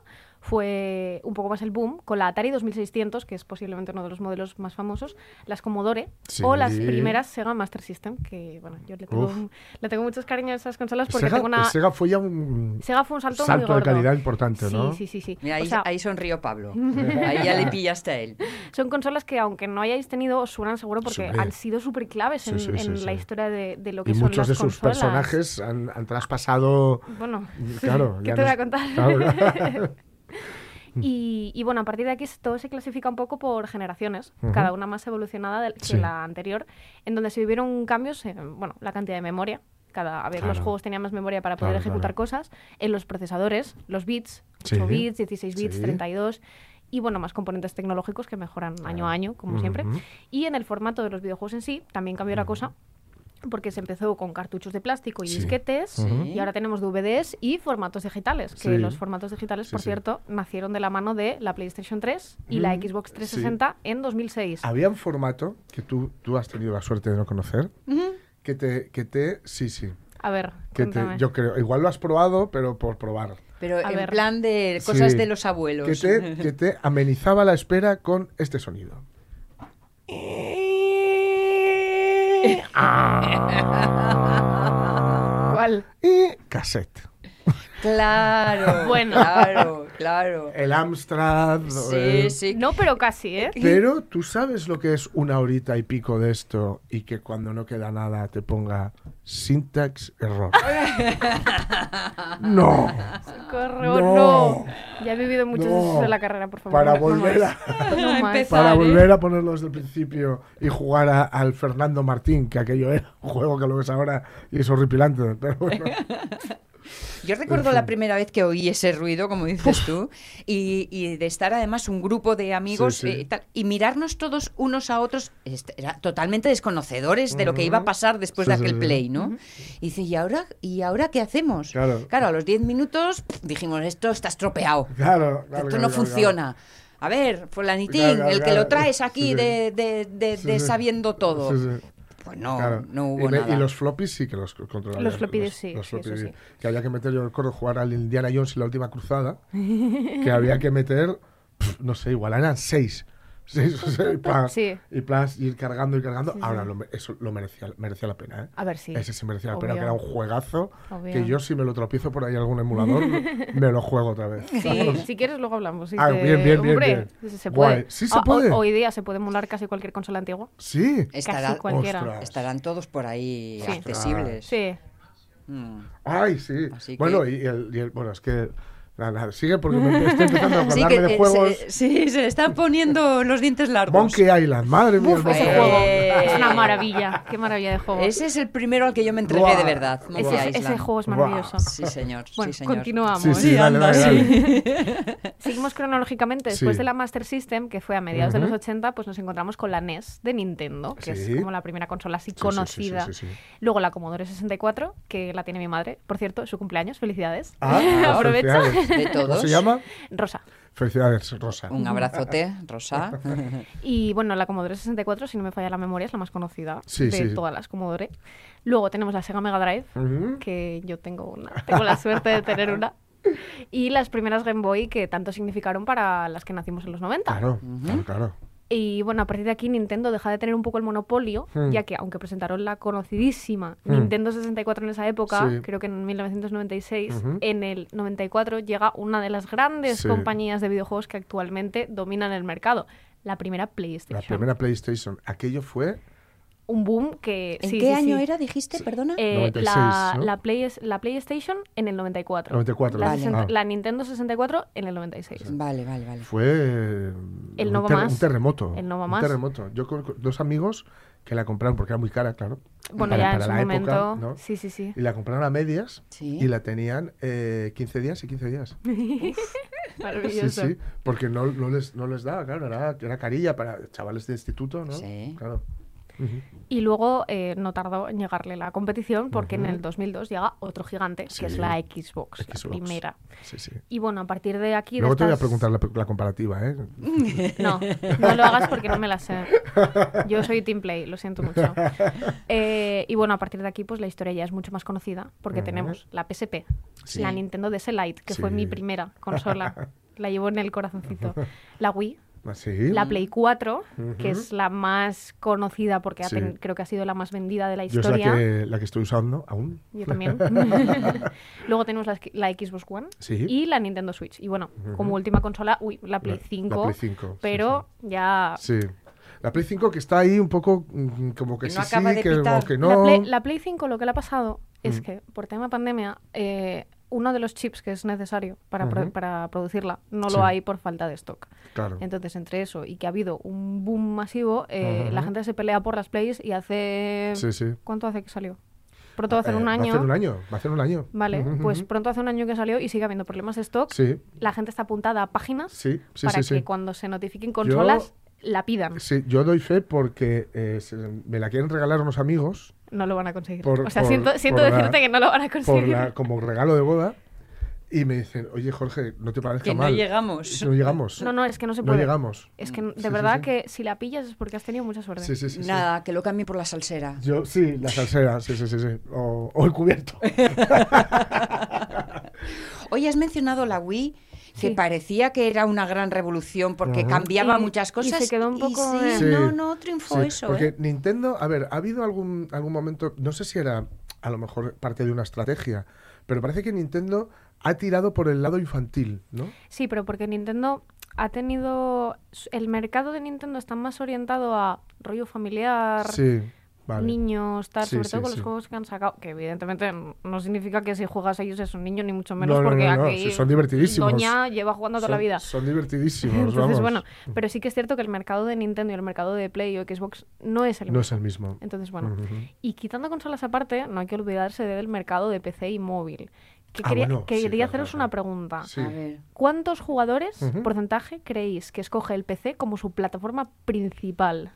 fue un poco más el boom con la Atari 2600, que es posiblemente uno de los modelos más famosos, las Commodore Sí. o las primeras Sega Master System, que bueno, yo le tengo, un- le tengo muchos cariños a esas consolas porque Sega, tengo una... Sega fue ya un Sega fue un salto, muy salto de gordo. calidad importante, Sí, ¿no? sí, sí, sí. Mira, ahí, O sea, ahí sonrió Pablo. ahí ya le pillaste a él. son consolas que aunque no hayáis tenido, os suenan seguro porque Hombre. han sido súper claves Sí, en, sí, en sí, la sí. historia de, de lo que Y son muchos las de sus consolas. personajes han, han traspasado. Bueno, Claro, ¿qué te voy no a es- contar? Claro. Y, y bueno, a partir de aquí todo se clasifica un poco por generaciones, cada una más evolucionada que la anterior, en donde se vivieron cambios en bueno, la cantidad de memoria. Cada a ver, los juegos tenían más memoria para poder Claro, ejecutar claro. cosas, en los procesadores, los bits, 8 Sí. bits, 16 bits, Sí. 32, Y bueno, más componentes tecnológicos que mejoran año a año, como siempre. Y en el formato de los videojuegos en sí, también cambió la cosa. Porque se empezó con cartuchos de plástico y Sí. disquetes, y ahora tenemos DVDs y formatos digitales. Que Sí. los formatos digitales, Sí, por sí. cierto, nacieron de la mano de la PlayStation 3 y la Mm, Xbox 360 en 2006. Había un formato que tú, tú has tenido la suerte de no conocer, que te, que te, sí, sí, A ver, que te, yo creo, igual lo has probado, pero por probar. Pero A en ver. plan de cosas Sí. de los abuelos. Que te, que te amenizaba la espera con este sonido. ¿Cuál? Y cassette. Claro, Bueno. claro, claro. El Amstrad. Sí, el- sí. No, pero casi, ¿eh? Pero tú sabes lo que es una horita y pico de esto y que cuando no queda nada te ponga syntax error. no. Socorro, No. no. Ya he vivido muchos No. esos de la carrera, por favor. Para no volver más. a, No más. Empezar. para ¿eh? volver a ponerlo desde el principio y jugar a- al Fernando Martín, que aquello era un juego que lo ves ahora y es horripilante. Pero bueno. Yo recuerdo la primera vez que oí ese ruido, como dices tú, y, y de estar además un grupo de amigos Sí, sí. eh, y tal, y mirarnos todos unos a otros, est- era totalmente desconocedores de lo que iba a pasar después Sí, de aquel play, ¿no? Y dice, ¿y ahora, ¿y ahora qué hacemos? Claro. a los 10 minutos dijimos, esto está estropeado, Claro, claro, esto claro, no claro, funciona. A ver, fulanitín, Claro, claro, el que claro. lo traes aquí Sí, sí. de, de- de- Sí, de sí. sabiendo todo. Pues no, Claro. no hubo y, nada. y los floppies sí que los controlaba. Los floppies sí, sí, floppies eso sí. Que había que meter, yo recuerdo jugar al Indiana Jones y la última cruzada, que había que meter, no sé, igual eran seis. O y plas, Sí. y plas, ir cargando y cargando. Ahora lo me- eso lo merecía, merecía la pena, ¿eh? A ver, sí. Ese sí merecía la pena, que era un juegazo. Obvio. Que yo, si me lo tropiezo por ahí algún emulador, me lo juego otra vez. Sí, si quieres luego hablamos. sí Ah, te- bien, bien, bien, Hombre, bien. se Guay. puede. Sí se O- o- puede. hoy día se puede emular casi cualquier consola antigua. Sí. Estará- Casi cualquiera. Ostras. estarán todos por ahí Sí. accesibles. Sí. Mm. Ay, sí. Así bueno, que- y el, y el- Bueno, es que. Nada, nada, sigue porque me estoy empezando a acordarme de eh, juegos. se, sí, se le están poniendo los dientes largos. Monkey Island, madre mía. Uf, el ese juego Island. es una maravilla. Qué maravilla de juego. Ese es el primero al que yo me entregué Buah. de verdad. Ese- Ese, juego es Buah. maravilloso. Sí, señor. Bueno, sí, señor. continuamos. Sí, sí, dale, anda, dale, dale. Seguimos cronológicamente. Después Sí. de la Master System, que fue a mediados de Ujú. los 80, pues nos encontramos con la NES de Nintendo, que Sí. es como la primera consola así Sí, sí, conocida. sí, sí, sí, sí. Luego la Commodore 64, que la tiene mi madre. Por cierto, es su cumpleaños. Felicidades. Ah, Aprovecho. felicidades. De ¿Cómo se llama? Rosa. Felicidades, Rosa. Un abrazote, Rosa. Y bueno, la Commodore 64, si no me falla la memoria, es la más conocida Sí, de sí. todas las Commodore. Luego tenemos la Sega Mega Drive, Ujú. que yo tengo una, tengo la suerte de tener una. Y las primeras Game Boy que tanto significaron para las que nacimos en los 90. Claro, claro, claro. Y bueno, a partir de aquí Nintendo deja de tener un poco el monopolio, Hmm. ya que aunque presentaron la conocidísima Hmm. Nintendo 64 en esa época, Sí. creo que en 1996, Ujú. en el 94 llega una de las grandes Sí. compañías de videojuegos que actualmente dominan el mercado, la primera PlayStation. La primera PlayStation. Aquello fue. Un boom que... ¿En sí, qué sí, año sí. era, dijiste? Perdona. Eh, 96, la, ¿no? la, Play- la PlayStation en el 94. 94. La, Vale. sesenta- Ah. la Nintendo 64 en el 96. Vale, vale, vale. Fue. eh, El un, no va ter- más. un terremoto. El no va un más. terremoto. Yo conozco dos amigos que la compraron porque era muy cara, claro. Bueno, para- ya en para su la época, momento... ¿no? Sí, sí, sí. Y la compraron a medias Sí. y la tenían eh, 15 días y 15 días. Sí, Maravilloso. sí, porque no, no, les, no les daba, claro, era, era carilla para chavales de instituto, ¿no? Sí. Claro. Y luego eh, no tardó en llegarle la competición porque en Ujú. el 2002 llega otro gigante, que es la Xbox, Xbox. la primera. Sí, sí. Y bueno, a partir de aquí... de Luego te voy a preguntar la, la comparativa, ¿eh? No, no lo hagas porque no me la sé. Yo soy Team Play, lo siento mucho. Eh, y bueno, a partir de aquí, pues la historia ya es mucho más conocida porque tenemos la PSP, la Nintendo DS Lite, que fue mi primera consola. La llevo en el corazoncito. La Wii, Así. la Play 4, que Ujú. es la más conocida porque ha Sí. ten- creo que ha sido la más vendida de la Yo es la historia. que, la que estoy usando aún. Yo también. Luego tenemos la, la Xbox One Sí. y la Nintendo Switch. Y bueno, Ujú. como última consola, uy, la Play La- 5. la Play 5, sí, pero ya. Sí. La Play 5 que está ahí un poco mm, como que Que sí, no sí, de que, pitar. o que no. La, Play, la Play 5 lo que le ha pasado es que por tema pandemia, eh, uno de los chips que es necesario para, pro- para producirla no Sí. lo hay por falta de stock. Claro. Entonces, entre eso y que ha habido un boom masivo, eh, la gente se pelea por las plays y hace... Sí, sí. ¿Cuánto hace que salió? pronto va a hacer Eh, un Va a año. hacer un año, va a hacer un año. Vale, pues pronto hace un año que salió y sigue habiendo problemas de stock. Sí, La gente está apuntada a páginas sí, sí, para que cuando se notifiquen consolas la pidan. Sí, yo doy fe porque eh, se- me la quieren regalar unos amigos No lo van a conseguir. Por- o sea, por- siento, siento por la- decirte que no lo van a por conseguir. la- como regalo de boda y me dicen, oye Jorge, no te parezca Que no mal. llegamos. No llegamos. No, no, es que no se No puede. llegamos. Es que de Sí, sí, verdad sí. que si la pillas es porque has tenido mucha suerte. Sí, sí, sí. sí. Nada, que lo cambie por la salsera. Yo, sí, la salsera, sí, sí, sí, sí. O, o el cubierto. Hoy has mencionado la Wii, que Sí. parecía que era una gran revolución porque cambiaba Y- muchas y cosas. se quedó un poco sí, no, no triunfó Sí, eso. Porque ¿eh? Nintendo, a ver, ha habido algún, algún momento, no sé si era a lo mejor parte de una estrategia, pero parece que Nintendo ha tirado por el lado infantil, ¿no? Sí, pero porque Nintendo ha tenido... El mercado de Nintendo está más orientado a rollo familiar, Sí, vale. niños, tal, Sí, sobre todo con sí. los juegos que han sacado, que evidentemente no significa que si juegas a ellos es un niño, ni mucho menos, No, no, porque no, no, aquí son divertidísimos. Doña lleva jugando toda la vida. Son divertidísimos, Entonces, vamos. bueno, pero sí que es cierto que el mercado de Nintendo y el mercado de Play o Xbox no es el No mismo. es el mismo. Entonces, bueno, y quitando consolas aparte, no hay que olvidarse del mercado de PC y móvil. Que Ah, quería, bueno, que sí, quería claro, haceros claro. una pregunta. Sí. A ver. ¿Cuántos jugadores, porcentaje, creéis que escoge el PC como su plataforma principal?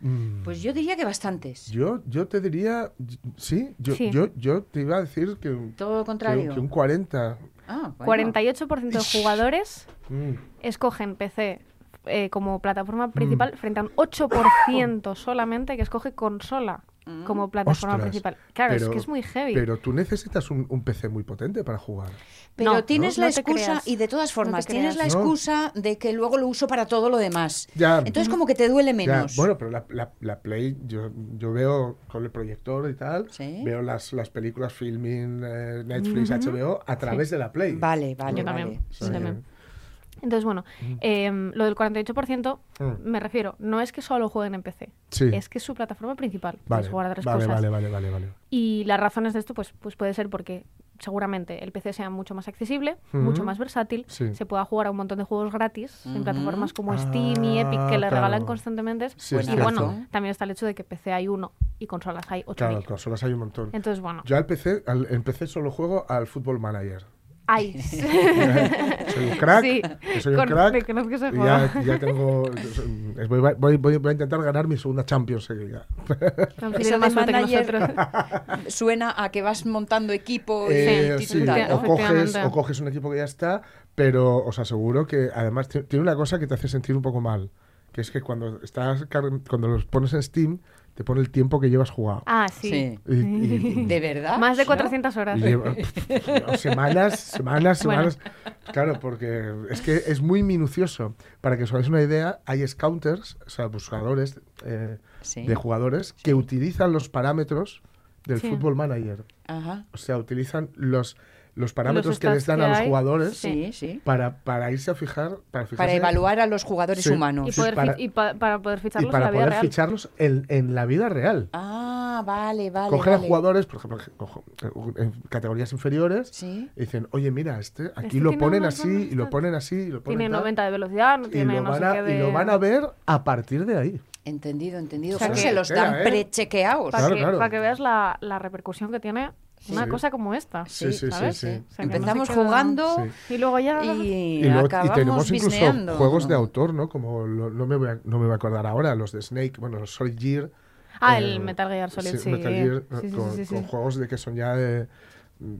Mm, Pues yo diría que bastantes. yo, yo te diría, sí, yo, Sí. Yo, yo te iba a decir que, un- Todo que, contrario. que un 40. Ah, bueno. 48% de jugadores Mm, escogen PC eh, como Mm. plataforma principal frente a un 8% solamente que escoge consola como plataforma Ostras, principal. Claro, es pero- que es muy heavy. Pero tú necesitas un, un PC muy potente para jugar. Pero No, tienes no, la no excusa, creas. y de todas formas, tienes la. No. excusa de que luego lo uso para todo lo demás. Ya. Entonces, como que te duele Ya, menos. bueno, pero la, la- la Play, yo, yo veo con el proyector y tal, Sí. veo las, las películas filming, eh, Netflix, HBO, a través de la Play. Vale, vale, Yo vale. también. Sí. yo también. Entonces, bueno, em, lo del 48% Mm. me refiero, no es que solo jueguen en PC, Sí. es que es su plataforma principal. Vale, Puedes jugar a otras vale, cosas. vale, vale, vale, vale. Y las razones de esto, pues, pues puede ser porque seguramente el PC sea mucho más accesible, mucho más versátil, Sí. se pueda jugar a un montón de juegos gratis en plataformas como Ah, Steam y Epic que le claro. regalan constantemente. Sí, y cierto. bueno, también está el hecho de que PC hay uno y consolas hay 8.000. Claro, consolas hay un montón. Entonces, bueno, Yo al PC, al, en PC solo juego al Football Manager. Hay. soy un crack, Sí, soy un con- crack. me conozco ese juego. ya, ya tengo. Voy, voy- voy- voy a intentar ganar mi segunda Champions seguida. Eso más manager suena a que vas montando equipo y Eh, y sí, o, coges, o coges un equipo que ya está, pero os aseguro que además ti- tiene una cosa que te hace sentir un poco mal, que es que cuando estás cuando los pones en Steam te pone el tiempo que llevas jugado. Ah, sí. Sí. Y- y- ¿De verdad? Más de ¿No? 400 horas. no, semanas, semanas, Bueno. semanas. Claro, porque es que es muy minucioso. Para que os hagáis una idea, hay scouters, o sea, buscadores eh, Sí. de jugadores que utilizan los parámetros del Sí. Football Manager. Ajá. O sea, utilizan los, los parámetros Los que les dan que a los jugadores Sí, sí. para, para irse a fijar. Para, Para evaluar a los jugadores Sí. humanos. Y, poder para- y pa- para poder y ficharlos para en la vida poder real. ficharlos en, en la vida real. Ah, vale, vale. Cogen a jugadores, por ejemplo, cojo- en categorías inferiores, Sí. y dicen, oye, mira, este aquí Este lo ponen así, y lo ponen así, y lo ponen Tiene tal, 90 de velocidad, no y tiene lo, no van sé a, qué de... y lo van a ver a partir de ahí. Entendido, entendido. O sea Claro, que- se los dan ¿eh? prechequeados. Para claro. para que veas la, la repercusión que tiene una Sí. cosa como esta. Sí, sí, sí, ¿sabes? sí. O sea, Empezamos queda- jugando Sí. Y luego ya... y, Y, luego- y acabamos tenemos incluso bisneando. juegos de autor, ¿no? Como lo- no, me voy a, no me voy a acordar ahora, los de Snake, bueno, los Solid Gear. Ah, eh, el Metal Gear Solid, sí. Metal Gear, Sí, sí, sí, con, sí, sí. con juegos de que son ya de,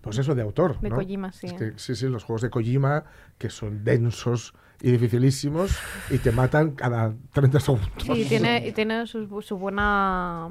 pues eso, de autor. De ¿no? Kojima, sí. Es que- sí, sí, los juegos de Kojima que son densos y dificilísimos y te matan cada 30 segundos. Sí, tiene, y tiene su, su buena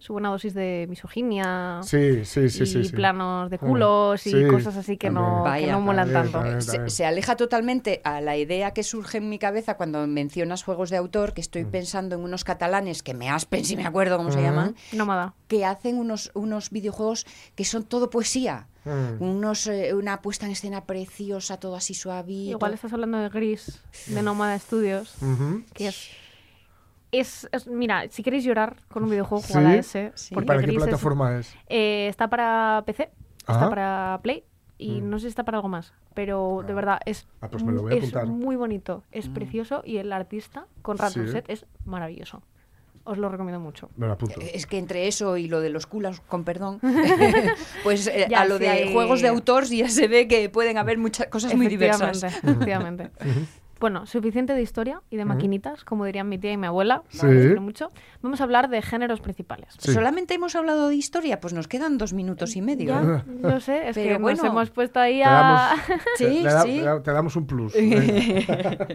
su buena dosis de misoginia Sí, sí, sí, y sí, sí. planos de Mm. culos y cosas así que no, que no molan También, tanto. también. se, se aleja totalmente a la idea que surge en mi cabeza cuando mencionas juegos de autor, que Mm. estoy pensando en unos catalanes que me aspen si me acuerdo cómo se llaman, Nómada. que hacen unos, unos videojuegos que son todo poesía. Mm. Unos, eh, una puesta en escena preciosa, todo así suavito. Igual estás hablando de Gris, de Nómada Studios, que es, es, es- Mira, si queréis llorar con un videojuego, Sí. jugad a ese. Sí. ¿Para qué es- plataforma es? eh, está para PC, Ah. está para Play y Mm. no sé si está para algo más. Pero de verdad es, Ah, pues me lo voy a es muy bonito, es precioso y el artista, Conrad Sí. Rousset, es maravilloso. os lo recomiendo mucho. Me lo apunto. Es que entre eso y lo de los culas, con perdón, pues eh, Ya, a lo sí de hay- juegos de autor ya se ve que pueden haber muchas cosas muy diversas. Efectivamente. Bueno, suficiente de historia y de maquinitas, como dirían mi tía y mi abuela. Sí. mucho. Vamos a hablar de géneros principales. Sí. Solamente hemos hablado de historia, pues nos quedan dos minutos y medio. Ya, yo sé, es Pero que bueno, nos hemos puesto ahí Te a... damos, Sí, te, da- sí. te da- te damos un plus.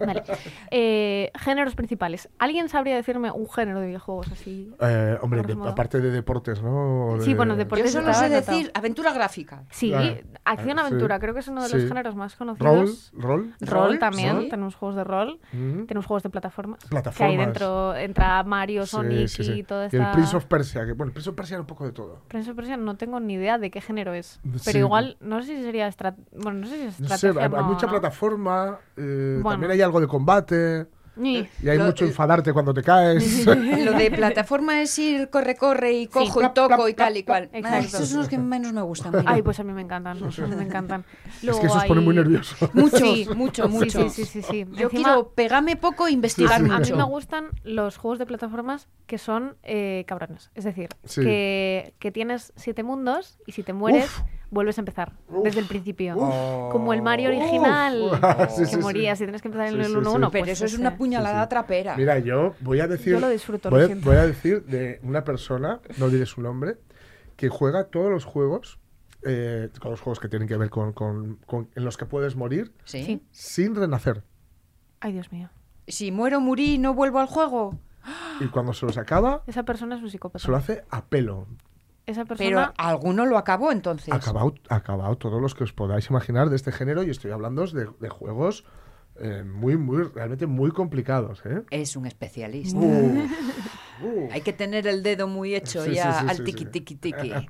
Vale. Eh, géneros principales. ¿Alguien sabría decirme un género de videojuegos así? Eh, hombre, de- aparte de deportes, ¿no? Sí, De- bueno, Yo deportes solo estaba sé decir aventura gráfica. Sí, Ah, acción-aventura, sí. creo que es uno de Sí. los géneros más conocidos. rol. Rol Rol, también, sí. Tenemos juegos de rol, Mm. tenemos juegos de plataformas. Que Plataformas. ahí dentro entra Mario, Sonic sí, sí. y toda Y esta... el Prince of Persia, que bueno, el Prince of Persia era un poco de todo. Prince of Persia no tengo ni idea de qué género es. Pero igual, no sé si sería... estra- Bueno, no sé si es No sé, estrategia. hay, mucha ¿no? plataforma, eh, Bueno. también hay algo de combate, Ni- y hay Lo- mucho eh, enfadarte cuando te caes. Lo de plataforma es ir, corre, corre y cojo y Plap, toco y tal y cual. Ah. Esos son los que menos me gustan. mira. Ay, pues a mí me encantan, me encantan. es Luego que eso os pone muy nervioso. Mucho, Sí, mucho, sí, mucho. Sí, sí, sí, sí. Yo Encima, quiero pegarme poco e investigar Sí, sí. A mí mucho. me gustan los juegos de plataformas que son eh, cabrones. Es decir, Sí. que, que tienes siete mundos y si te mueres, Uf. vuelves a empezar desde el principio. Uf. Como el Mario original, Uf. Sí, que sí, sí. morías y tienes que empezar en Sí, el sí, 1-1. sí. Pero pues eso es ese. una puñalada Sí, sí. trapera. Mira, yo voy a decir. Yo lo disfruto, voy, lo voy a decir de una persona, no diré su nombre, que juega todos los juegos, eh, todos los juegos que tienen que ver con, con- con- en los que puedes morir sin renacer. Ay, Dios mío. Si muero, murí y no vuelvo al juego. Y cuando se los acaba, Esa persona es un psicópata. se lo hace a pelo. Esa Pero alguno lo acabó entonces. Acabado, acabado todos los que os podáis imaginar de este género y estoy hablando de, de juegos eh, muy, muy, realmente muy complicados. ¿eh? Es un especialista. Uh, uh. Hay que tener el dedo muy hecho Sí, ya sí, al sí, tiki tiki.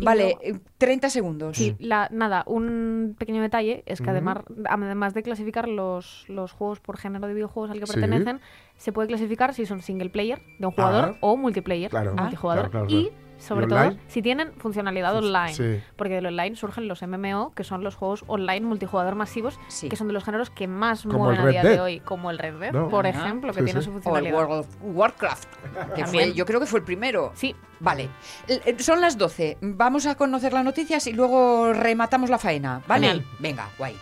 Y Vale, eh, 30 segundos. Sí, la, nada, un pequeño detalle es que además, además de clasificar los, los juegos por género de videojuegos al que Sí. pertenecen, se puede clasificar si son single player de un jugador Ah. o multiplayer Claro, multijugador. claro, claro, Y claro. Sobre ¿Y todo si tienen funcionalidad online. Sí. Porque del online surgen los MMO, que son los juegos online multijugador masivos, Sí. que son de los géneros que más Como mueven el a Red día Dead. de hoy, como el Red Dead, ¿No? por Ajá. ejemplo, que Sí, tiene sí. su O el funcionalidad. World of Warcraft, que fue, yo creo que fue el primero. Sí, Vale, eh, son las 12. Vamos a conocer las noticias y luego rematamos la faena, ¿vale? Genial. Venga, guay.